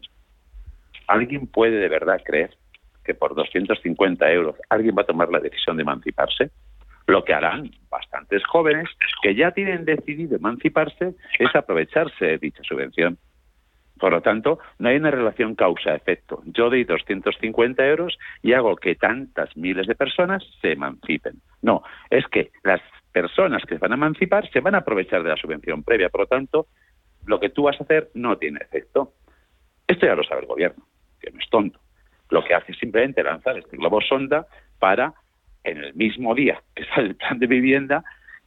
Speaker 22: ¿Alguien puede de verdad creer que por 250 euros alguien va a tomar la decisión de emanciparse? Lo que harán bastantes jóvenes que ya tienen decidido emanciparse es aprovecharse de dicha subvención. Por lo tanto, no hay una relación causa-efecto. Yo doy 250 euros y hago que tantas miles de personas se emancipen. No, es que las personas que se van a emancipar se van a aprovechar de la subvención previa. Por lo tanto, lo que tú vas a hacer no tiene efecto. Esto ya lo sabe el gobierno, que no es tonto. Lo que hace es simplemente lanzar este globo sonda para, en el mismo día que sale el plan de vivienda,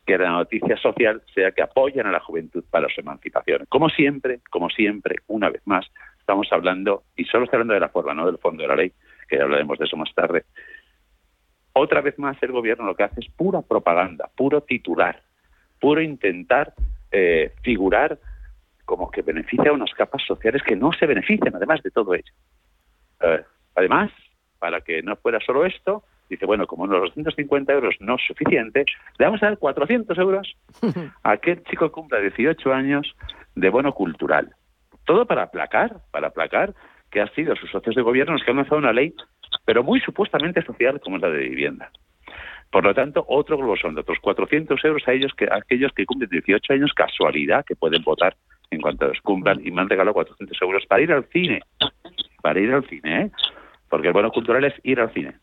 Speaker 22: que la noticia social sea que apoyan a la juventud para su emancipación. Como siempre, como siempre, una vez más, estamos hablando, y solo estoy hablando de la forma, no del fondo de la ley, que ya hablaremos de eso más tarde, otra vez más el gobierno lo que hace es pura propaganda, puro titular, puro intentar eh, figurar como que beneficia a unas capas sociales que no se benefician además de todo ello. Además, para que no fuera solo esto, dice, bueno, como los 250 euros no es suficiente, le vamos a dar 400 euros a aquel chico que cumpla 18 años de bono cultural. Todo para aplacar, para aplacar que han sido sus socios de gobierno los que han lanzado una ley pero muy supuestamente social como es la de vivienda. Por lo tanto, otro globo de otros 400 euros a ellos que aquellos que cumplen 18 años, casualidad, que pueden votar en cuanto los cumplan, y me han regalado 400 euros para ir al cine. Para ir al cine, ¿eh? Porque el bono cultural es ir al cine,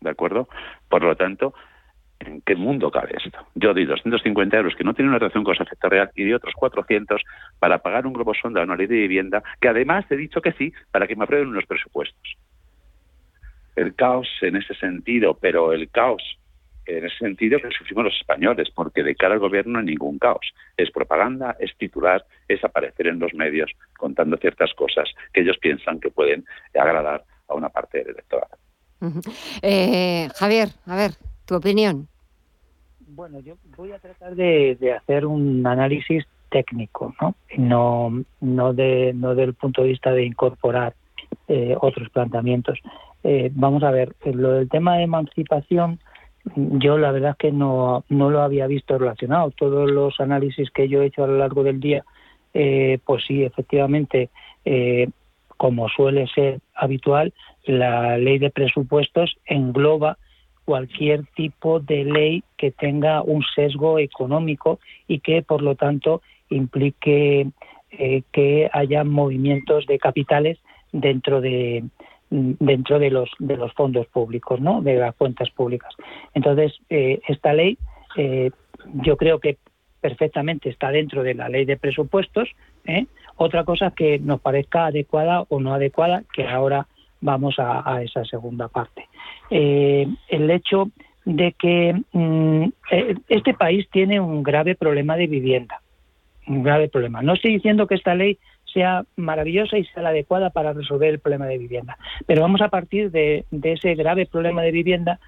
Speaker 22: ¿de acuerdo? Por lo tanto, ¿en qué mundo cabe esto? Yo di 250 euros que no tienen una relación con su efecto real y di otros 400 para pagar un globo sonda a una ley de vivienda que además he dicho que sí para que me aprueben unos presupuestos. El caos en ese sentido, pero el caos en ese sentido que sufrimos los españoles, porque de cara al gobierno no hay ningún caos. Es propaganda, es titular, es aparecer en los medios contando ciertas cosas que ellos piensan que pueden agradar a una parte del electorado.
Speaker 6: Eh, Javier, a ver, tu opinión.
Speaker 23: Bueno, yo voy a tratar de, hacer un análisis técnico, ¿no? No, no, de, no del punto de vista de incorporar eh, otros planteamientos. Eh, vamos a ver, lo del tema de emancipación, yo la verdad es que no, no lo había visto relacionado. Todos los análisis que yo he hecho a lo largo del día, eh, pues sí, efectivamente, eh, como suele ser habitual, la ley de presupuestos engloba cualquier tipo de ley que tenga un sesgo económico y que, por lo tanto, implique eh, que haya movimientos de capitales dentro de, dentro de los de los fondos públicos, ¿no? De las cuentas públicas. Entonces, eh, esta ley, eh, yo creo que perfectamente está dentro de la ley de presupuestos. ¿eh? Otra cosa que nos parezca adecuada o no adecuada, que ahora vamos a, esa segunda parte. el hecho de que mm, este país tiene un grave problema de vivienda, un grave problema. No estoy diciendo que esta ley sea maravillosa y sea la adecuada para resolver el problema de vivienda. Pero vamos a partir de, ese grave problema de vivienda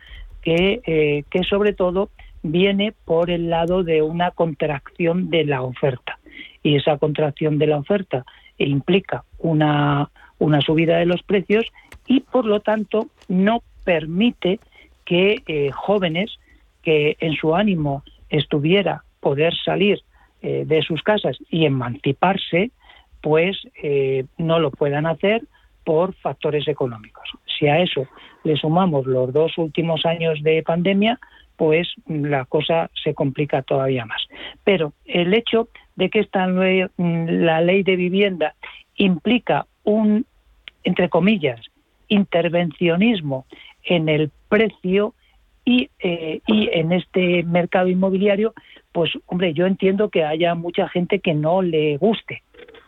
Speaker 23: que, eh, que sobre todo viene por el lado de una contracción de la oferta. Y esa contracción de la oferta implica una, una subida de los precios y por lo tanto no permite que eh, jóvenes que en su ánimo estuviera poder salir eh, de sus casas y emanciparse, pues eh, no lo puedan hacer por factores económicos. Si a eso le sumamos los dos últimos años de pandemia, pues la cosa se complica todavía más. Pero el hecho de que esta la ley de vivienda implica un, entre comillas, intervencionismo en el precio y, eh, y en este mercado inmobiliario, pues hombre, yo entiendo que haya mucha gente que no le guste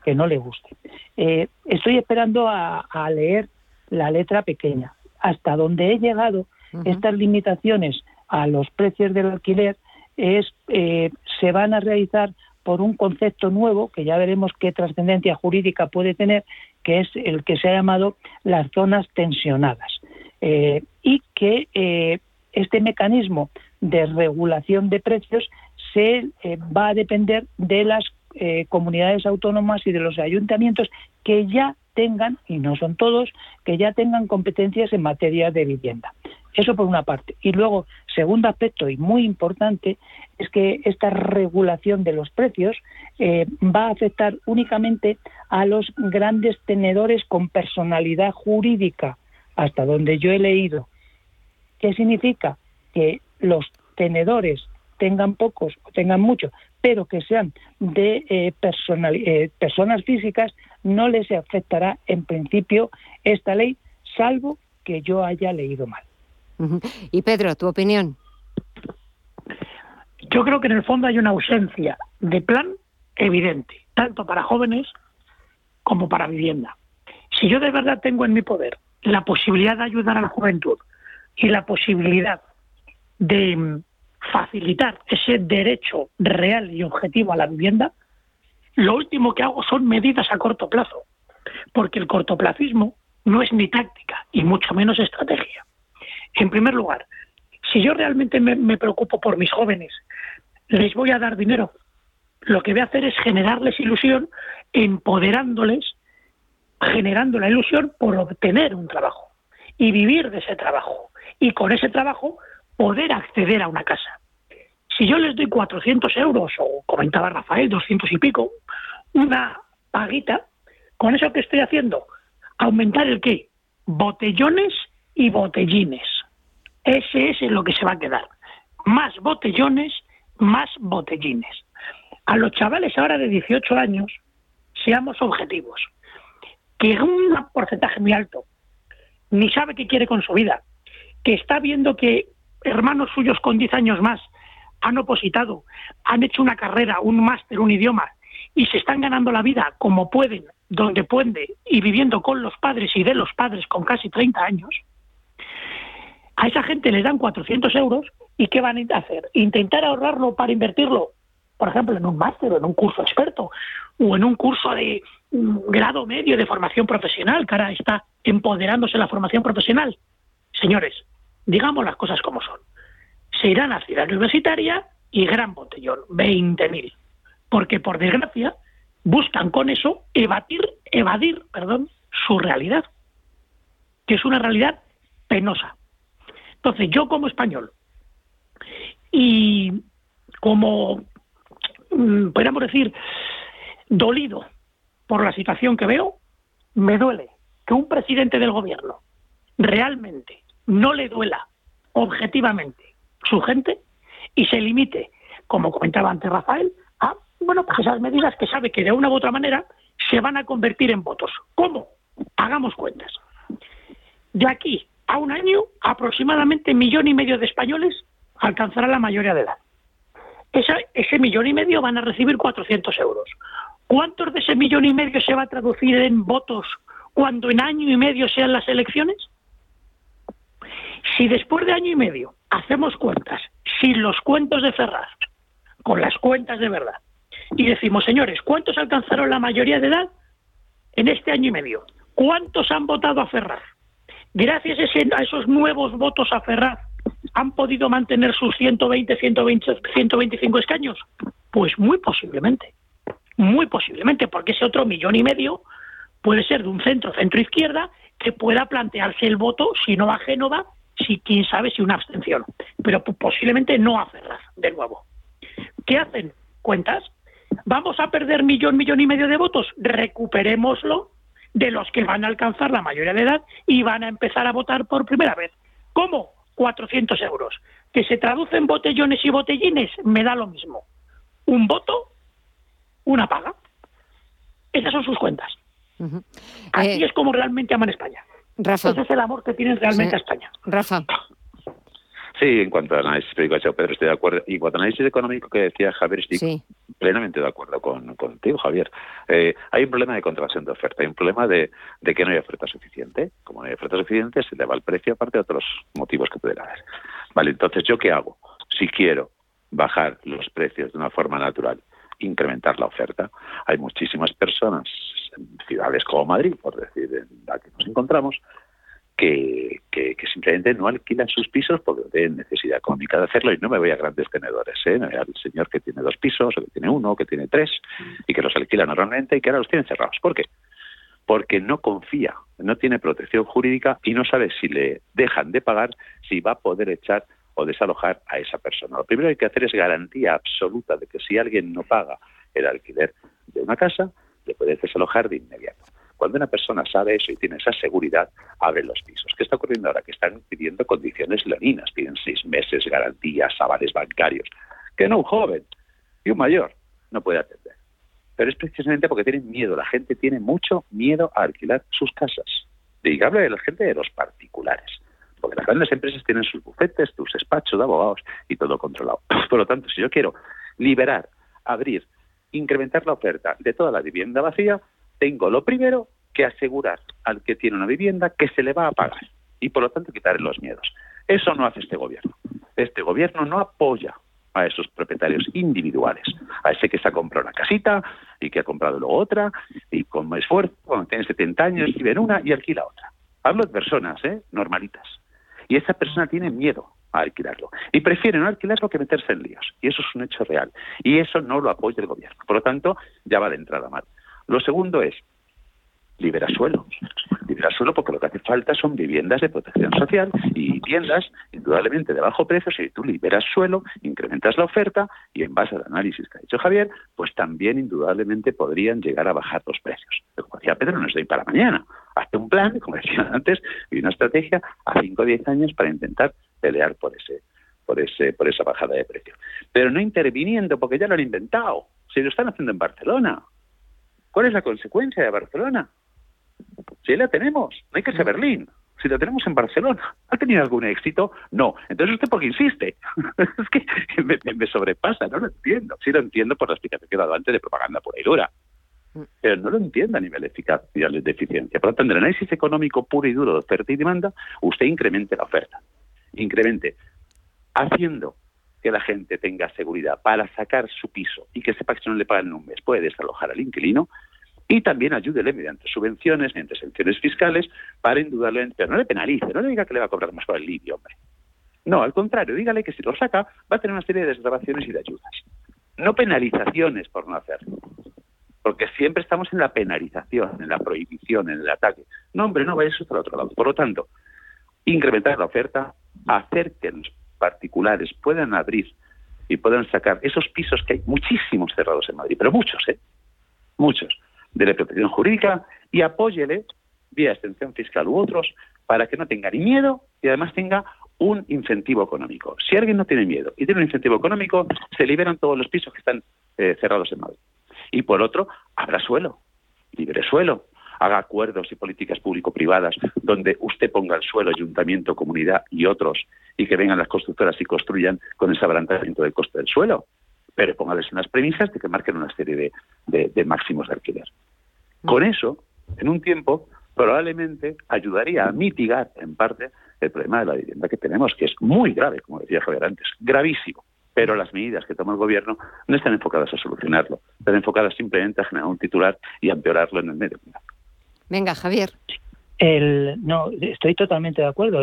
Speaker 23: que no le guste. Eh, estoy esperando a, leer la letra pequeña. Hasta donde he llegado, estas limitaciones a los precios del alquiler es eh, se van a realizar por un concepto nuevo que ya veremos qué trascendencia jurídica puede tener, que es el que se ha llamado las zonas tensionadas eh, y que este mecanismo de regulación de precios se va a depender de las eh, comunidades autónomas y de los ayuntamientos que ya tengan, y no son todos, que ya tengan competencias en materia de vivienda. Eso por una parte. Y luego, segundo aspecto y muy importante, es que esta regulación de los precios eh, va a afectar únicamente a los grandes tenedores con personalidad jurídica, hasta donde yo he leído. ¿Qué significa? Que los tenedores tengan pocos o tengan muchos, pero que sean de eh, eh, personas físicas, no les afectará en principio esta ley, salvo que yo haya leído mal.
Speaker 6: Y Pedro, tu opinión.
Speaker 24: Yo creo que en el fondo hay una ausencia de plan evidente, tanto para jóvenes como para vivienda. Si yo de verdad tengo en mi poder la posibilidad de ayudar a la juventud y la posibilidad de facilitar ese derecho real y objetivo a la vivienda, lo último que hago son medidas a corto plazo, porque el cortoplacismo no es ni táctica y mucho menos estrategia. En primer lugar, si yo realmente me, preocupo por mis jóvenes, les voy a dar dinero. Lo que voy a hacer es generarles ilusión, empoderándoles, generando la ilusión por obtener un trabajo y vivir de ese trabajo. Y con ese trabajo poder acceder a una casa. Si yo les doy 400 euros, o comentaba Rafael, 200 y pico, una paguita, ¿con eso que estoy haciendo? ¿Aumentar el qué? Botellones y botellines. Ese es lo que se va a quedar. Más botellones, más botellines. A los chavales ahora de 18 años, seamos objetivos, que un porcentaje muy alto ni sabe qué quiere con su vida, que está viendo que hermanos suyos con 10 años más han opositado, han hecho una carrera, un máster, un idioma, y se están ganando la vida como pueden, donde pueden, y viviendo con los padres y de los padres con casi 30 años, a esa gente les dan 400 euros y ¿qué van a hacer? Intentar ahorrarlo para invertirlo, por ejemplo, en un máster o en un curso experto o en un curso de grado medio de formación profesional, ahora está empoderándose la formación profesional. Señores, digamos las cosas como son. Se irán a ciudad universitaria y gran botellón, 20.000. Porque, por desgracia, buscan con eso evadir, evadir perdón, su realidad, que es una realidad penosa. Entonces, yo como español y como, mm, podríamos decir, dolido por la situación que veo, me duele que un presidente del gobierno realmente no le duela objetivamente su gente y se limite, como comentaba antes Rafael, a bueno, pues esas medidas que sabe que de una u otra manera se van a convertir en votos. ¿Cómo? Hagamos cuentas. De aquí a un año, aproximadamente millón y medio de españoles alcanzará la mayoría de edad. ese millón y medio van a recibir 400 euros. ¿Cuántos de ese millón y medio se va a traducir en votos cuando en año y medio sean las elecciones? Si después de año y medio hacemos cuentas sin los cuentos de Ferraz, con las cuentas de verdad, y decimos, señores, ¿cuántos alcanzaron la mayoría de edad en este año y medio? ¿Cuántos han votado a Ferraz? Gracias a esos nuevos votos a Ferraz, ¿han podido mantener sus 120, 120, 125 escaños? Pues muy posiblemente. Muy posiblemente, porque ese otro millón y medio puede ser de un centro, centro izquierda, que pueda plantearse el voto, si no a Génova, si quién sabe si una abstención, pero posiblemente no a Ferraz, de nuevo. ¿Qué hacen? ¿Cuentas? ¿Vamos a perder millón, millón y medio de votos? Recuperémoslo de los que van a alcanzar la mayoría de edad y van a empezar a votar por primera vez. ¿Cómo? 400 euros. ¿Que se traduce en botellones y botellines? Me da lo mismo. Un voto una paga. Esas son sus cuentas. Así eh, es como realmente aman España. Rafa. Ese es el amor que tienen realmente a España.
Speaker 6: Rafa.
Speaker 22: Sí, en cuanto a análisis Pedro, estoy de acuerdo. Y en cuanto a análisis económico que decía Javier, estoy plenamente de acuerdo con, contigo, Javier. Eh, hay un problema de contratación de oferta, hay un problema de, de, que no hay oferta suficiente. Como no hay oferta suficiente, se le va el precio, aparte de otros motivos que pueden haber. Vale, entonces, ¿yo qué hago? Si quiero bajar los precios de una forma natural incrementar la oferta. Hay muchísimas personas ciudades como Madrid, por decir, en la que nos encontramos, que, que, simplemente no alquilan sus pisos porque tienen necesidad económica de hacerlo y no me voy a grandes tenedores, ¿eh? al señor que tiene dos pisos, o que tiene uno, o que tiene tres, y que los alquila normalmente y que ahora los tienen cerrados. ¿Por qué? Porque no confía, no tiene protección jurídica y no sabe si le dejan de pagar, si va a poder echar o desalojar a esa persona. Lo primero que hay que hacer es garantía absoluta de que si alguien no paga el alquiler de una casa, le puedes desalojar de inmediato. Cuando una persona sabe eso y tiene esa seguridad, abre los pisos. ¿Qué está ocurriendo ahora? Que están pidiendo condiciones leoninas, piden seis meses, garantías, avales bancarios, que no un joven y un mayor no puede atender. Pero es precisamente porque tienen miedo. La gente tiene mucho miedo a alquilar sus casas. Digable de la gente de los particulares porque las grandes empresas tienen sus bufetes, sus despachos de abogados y todo controlado. Por lo tanto, si yo quiero liberar, abrir, incrementar la oferta de toda la vivienda vacía, tengo lo primero que asegurar al que tiene una vivienda que se le va a pagar y por lo tanto quitarle los miedos. Eso no hace este gobierno. Este gobierno no apoya a esos propietarios individuales, a ese que se ha comprado una casita y que ha comprado luego otra y con esfuerzo, cuando tiene 70 años, vive en una y alquila otra. Hablo de personas, ¿eh? normalitas, y esa persona tiene miedo alquilarlo. Y prefiere no alquilarlo que meterse en líos. Y eso es un hecho real. Y eso no lo apoya el gobierno. Por lo tanto, ya va de entrada mal. Lo segundo es, libera suelo. Libera suelo porque lo que hace falta son viviendas de protección social y viviendas, indudablemente, de bajo precio. Si tú liberas suelo, incrementas la oferta y en base al análisis que ha dicho Javier, pues también indudablemente podrían llegar a bajar los precios. Como decía Pedro, no estoy para mañana. Hazte un plan, como decía antes, y una estrategia a 5 o 10 años para intentar pelear por ese por ese por esa bajada de precio. Pero no interviniendo porque ya lo han inventado. Si lo están haciendo en Barcelona. ¿Cuál es la consecuencia de Barcelona? Si la tenemos, no hay que ser. Berlín. Si la tenemos en Barcelona, ¿ha tenido algún éxito? No. Entonces usted por qué insiste. es que me, sobrepasa, no lo entiendo. Sí lo entiendo por la explicación que he dado antes de propaganda pura y dura. Mm. Pero no lo entiendo a nivel de eficacia de eficiencia. Por lo tanto, en el análisis económico puro y duro de oferta y demanda, usted incremente la oferta. Incremente. Haciendo que la gente tenga seguridad para sacar su piso y que sepa que si no le pagan en un mes puede desalojar al inquilino, y también ayúdele mediante subvenciones, mediante sanciones fiscales, para indudablemente, pero no le penalice, no le diga que le va a cobrar más por el lidio, hombre. No, al contrario, dígale que si lo saca va a tener una serie de desgrabaciones y de ayudas. No penalizaciones por no hacerlo. Porque siempre estamos en la penalización, en la prohibición, en el ataque. No, hombre, no vayas hasta el otro lado. Por lo tanto, incrementar la oferta, hacer que los particulares puedan abrir y puedan sacar esos pisos que hay muchísimos cerrados en Madrid, pero muchos, ¿eh? Muchos de la protección jurídica y apóyele vía extensión fiscal u otros para que no tenga ni miedo y además tenga un incentivo económico. Si alguien no tiene miedo y tiene un incentivo económico, se liberan todos los pisos que están eh, cerrados en Madrid. Y por otro, habrá suelo, libre suelo, haga acuerdos y políticas público-privadas donde usted ponga el suelo, ayuntamiento, comunidad y otros, y que vengan las constructoras y construyan con ese abaratamiento del coste del suelo pero póngales unas premisas de que marquen una serie de, máximos de alquiler. Con eso, en un tiempo, probablemente ayudaría a mitigar en parte el problema de la vivienda que tenemos, que es muy grave, como decía Javier antes, gravísimo. Pero las medidas que toma el gobierno no están enfocadas a solucionarlo, están enfocadas simplemente a generar un titular y a empeorarlo en el medio
Speaker 6: Venga, Javier.
Speaker 23: El, no, estoy totalmente de acuerdo.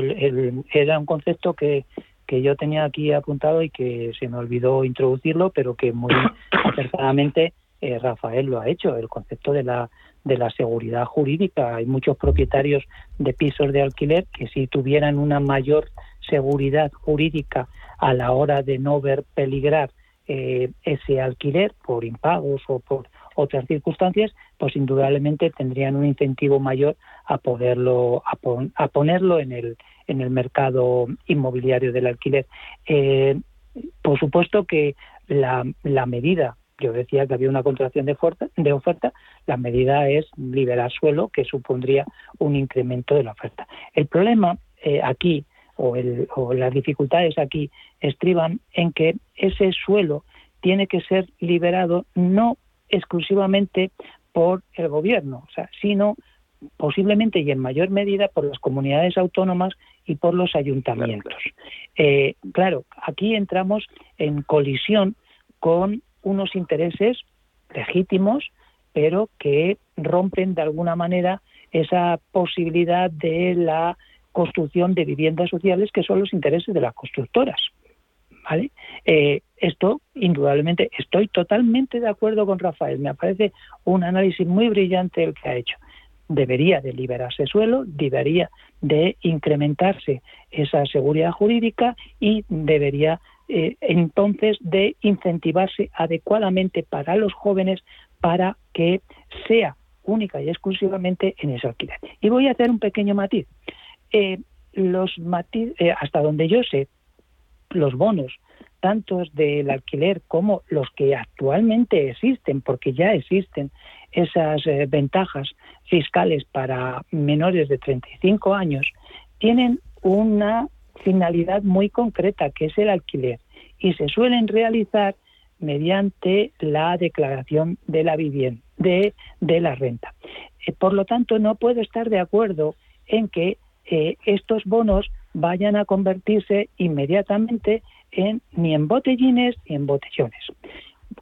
Speaker 23: era un concepto que, que yo tenía aquí apuntado y que se me olvidó introducirlo, pero que muy acertadamente eh, Rafael lo ha hecho, el concepto de la, de la seguridad jurídica. Hay muchos propietarios de pisos de alquiler que si tuvieran una mayor seguridad jurídica a la hora de no ver peligrar eh, ese alquiler por impagos o por otras circunstancias, pues indudablemente tendrían un incentivo mayor a poderlo a, ponerlo en el en el mercado inmobiliario del alquiler. Eh, por supuesto que la, la medida yo decía que había una contracción de oferta, de oferta, la medida es liberar suelo, que supondría un incremento de la oferta. El problema eh, aquí, o, el, o las dificultades aquí, estriban en que ese suelo tiene que ser liberado no exclusivamente por el gobierno, o sea, sino posiblemente y en mayor medida por las comunidades autónomas y por los ayuntamientos. Eh, claro, aquí entramos en colisión con unos intereses legítimos, pero que rompen de alguna manera esa posibilidad de la construcción de viviendas sociales que son los intereses de las constructoras. ¿Vale? Eh, esto, indudablemente, estoy totalmente de acuerdo con Rafael. Me parece un análisis muy brillante el que ha hecho. Debería de liberarse suelo, debería de incrementarse esa seguridad jurídica y debería eh, entonces de incentivarse adecuadamente para los jóvenes para que sea única y exclusivamente en ese alquiler. Y voy a hacer un pequeño matiz. Eh, los matiz, eh, hasta donde yo sé, los bonos, tanto del alquiler como los que actualmente existen, porque ya existen esas ventajas fiscales para menores de 35 años, tienen una finalidad muy concreta, que es el alquiler, y se suelen realizar mediante la declaración de la vivienda, de, de la renta. Eh, por lo tanto, no puedo estar de acuerdo en que eh, estos bonos vayan a convertirse inmediatamente en ni en botellines ni en botellones.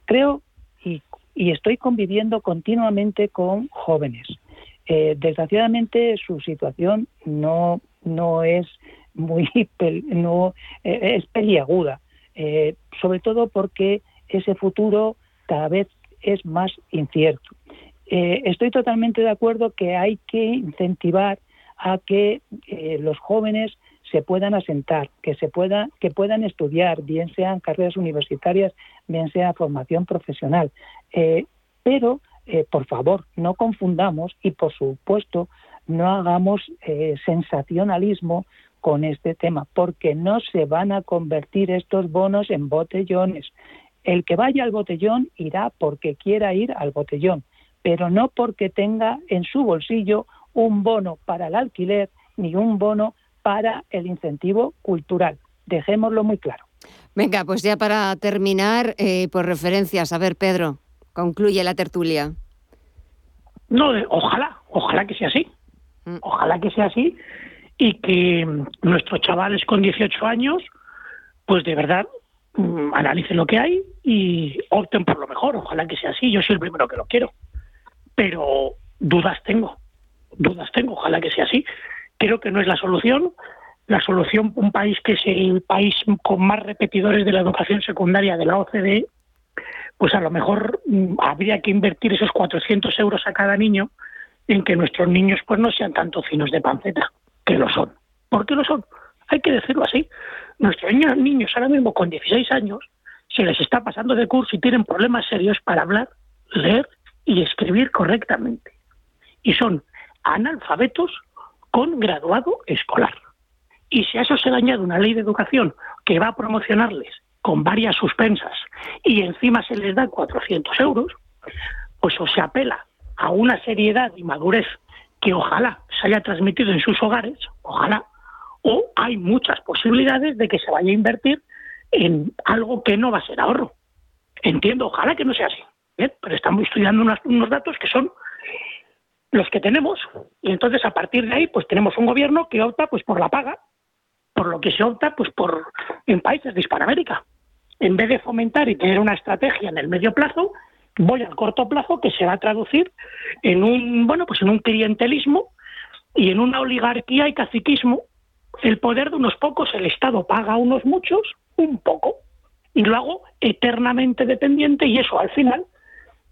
Speaker 23: Creo y, estoy conviviendo continuamente con jóvenes. Eh, desgraciadamente su situación no, no es muy no eh, es peliaguda, eh, sobre todo porque ese futuro cada vez es más incierto. Eh, estoy totalmente de acuerdo que hay que incentivar a que los jóvenes se puedan asentar, que se pueda, que puedan estudiar, bien sean carreras universitarias, bien sea formación profesional. pero, por favor, no confundamos y, por supuesto, no hagamos eh, sensacionalismo con este tema, porque no se van a convertir estos bonos en botellones. El que vaya al botellón irá porque quiera ir al botellón, pero no porque tenga en su bolsillo un bono para el alquiler ni un bono para el incentivo cultural. Dejémoslo muy claro.
Speaker 6: Venga, pues ya para terminar, eh, por referencias, a ver, Pedro, concluye la tertulia.
Speaker 24: No, ojalá, ojalá que sea así. Mm. Ojalá que sea así y que nuestros chavales con 18 años, pues de verdad mm, analicen lo que hay y opten por lo mejor. Ojalá que sea así. Yo soy el primero que lo quiero. Pero dudas tengo, dudas tengo. Ojalá que sea así. Creo que no es la solución. La solución, un país que es el país con más repetidores de la educación secundaria de la OCDE, pues a lo mejor mm, habría que invertir esos 400 euros a cada niño en que nuestros niños pues no sean tanto finos de panceta, que lo son. ¿Por qué lo son? Hay que decirlo así. Nuestros niños, niños ahora mismo con 16 años se les está pasando de curso y tienen problemas serios para hablar, leer y escribir correctamente. Y son analfabetos con graduado escolar. Y si a eso se le añade una ley de educación que va a promocionarles con varias suspensas y encima se les da 400 euros, pues o se apela a una seriedad y madurez que ojalá se haya transmitido en sus hogares, ojalá, o hay muchas posibilidades de que se vaya a invertir en algo que no va a ser ahorro. Entiendo, ojalá que no sea así, pero estamos estudiando unos, datos que son los que tenemos y entonces a partir de ahí pues tenemos un gobierno que opta pues por la paga, por lo que se opta pues por en países de Hispanoamérica. En vez de fomentar y tener una estrategia en el medio plazo, voy al corto plazo que se va a traducir en un bueno pues en un clientelismo y en una oligarquía y caciquismo el poder de unos pocos el estado paga a unos muchos un poco y lo hago eternamente dependiente y eso al final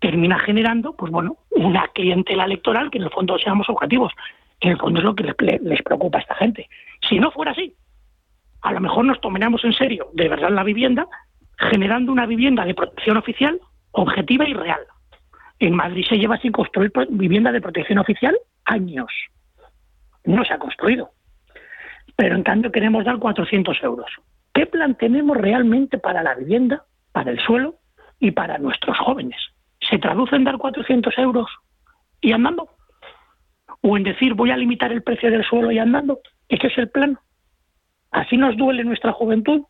Speaker 24: termina generando pues bueno una clientela electoral que en el fondo seamos objetivos en el fondo es lo que les, les preocupa a esta gente si no fuera así a lo mejor nos tomaríamos en serio de verdad la vivienda generando una vivienda de protección oficial objetiva y real. En Madrid se lleva sin construir vivienda de protección oficial años. No se ha construido. Pero en cambio queremos dar 400 euros. ¿Qué plan tenemos realmente para la vivienda, para el suelo y para nuestros jóvenes? ¿Se traduce en dar 400 euros y andando? ¿O en decir voy a limitar el precio del suelo y andando? ¿Ese es el plan? ¿Así nos duele nuestra juventud?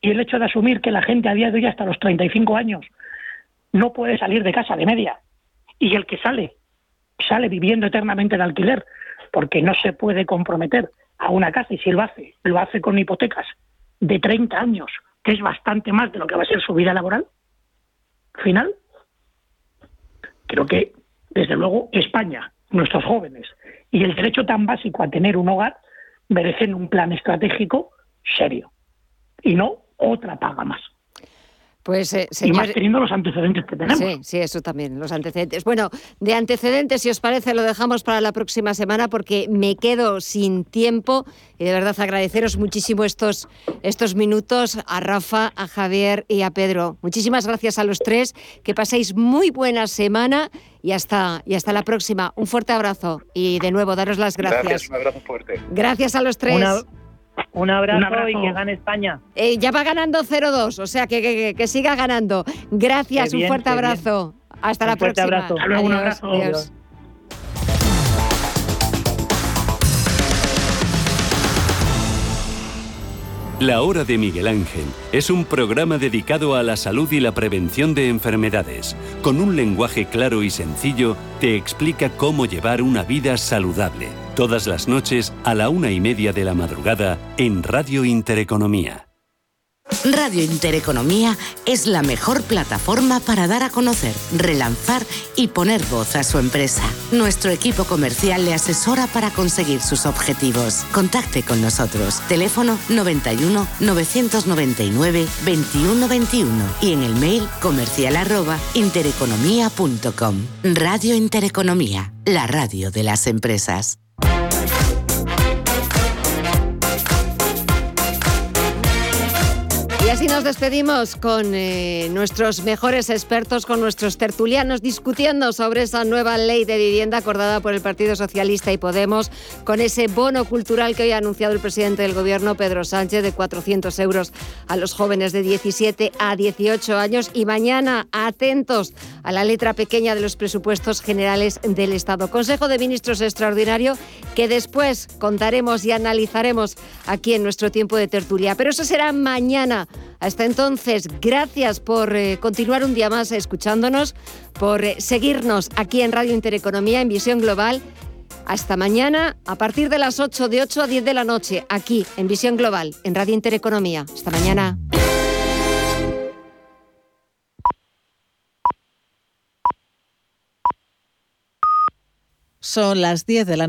Speaker 24: Y el hecho de asumir que la gente a día de hoy hasta los 35 años no puede salir de casa de media. Y el que sale, sale viviendo eternamente de alquiler, porque no se puede comprometer a una casa y si lo hace, lo hace con hipotecas de 30 años, que es bastante más de lo que va a ser su vida laboral final. Creo que, desde luego, España, nuestros jóvenes y el derecho tan básico a tener un hogar merecen un plan estratégico serio y no otra paga más.
Speaker 6: Pues, eh,
Speaker 24: Y más teniendo los antecedentes que tenemos.
Speaker 6: Sí, sí, eso también, los antecedentes. Bueno, de antecedentes, si os parece, lo dejamos para la próxima semana porque me quedo sin tiempo y de verdad agradeceros muchísimo estos, estos minutos a Rafa, a Javier y a Pedro. Muchísimas gracias a los tres, que paséis muy buena semana y hasta, y hasta la próxima. Un fuerte abrazo y de nuevo daros las gracias.
Speaker 22: Gracias, un abrazo fuerte.
Speaker 6: Gracias a los tres.
Speaker 23: Un abrazo, y que gane España.
Speaker 6: Eh, ya va ganando 0-2, o sea que, que, siga ganando. Gracias, un fuerte abrazo. Hasta la próxima.
Speaker 23: Abrazo.
Speaker 24: un abrazo. Adiós.
Speaker 2: La Hora de Miguel Ángel es un programa dedicado a la salud y la prevención de enfermedades. Con un lenguaje claro y sencillo, te explica cómo llevar una vida saludable todas las noches a la una y media de la madrugada en Radio Intereconomía.
Speaker 25: Radio Intereconomía es la mejor plataforma para dar a conocer, relanzar y poner voz a su empresa. Nuestro equipo comercial le asesora para conseguir sus objetivos. Contacte con nosotros. Teléfono 91 999 2121 y en el mail comercial arroba intereconomía.com. Radio Intereconomía, la radio de las empresas.
Speaker 6: Música así nos despedimos con eh, nuestros mejores expertos, con nuestros tertulianos, discutiendo sobre esa nueva ley de vivienda acordada por el Partido Socialista y Podemos, con ese bono cultural que hoy ha anunciado el presidente del Gobierno, Pedro Sánchez, de 400 euros a los jóvenes de 17 a 18 años. Y mañana, atentos a la letra pequeña de los presupuestos generales del Estado. Consejo de Ministros extraordinario que después contaremos y analizaremos aquí en nuestro tiempo de tertulia. Pero eso será mañana. Hasta entonces, gracias por eh, continuar un día más escuchándonos, por eh, seguirnos aquí en Radio Intereconomía, en Visión Global. Hasta mañana, a partir de las 8, de 8 a 10 de la noche, aquí en Visión Global, en Radio Intereconomía. Hasta mañana.
Speaker 26: Son las 10 de la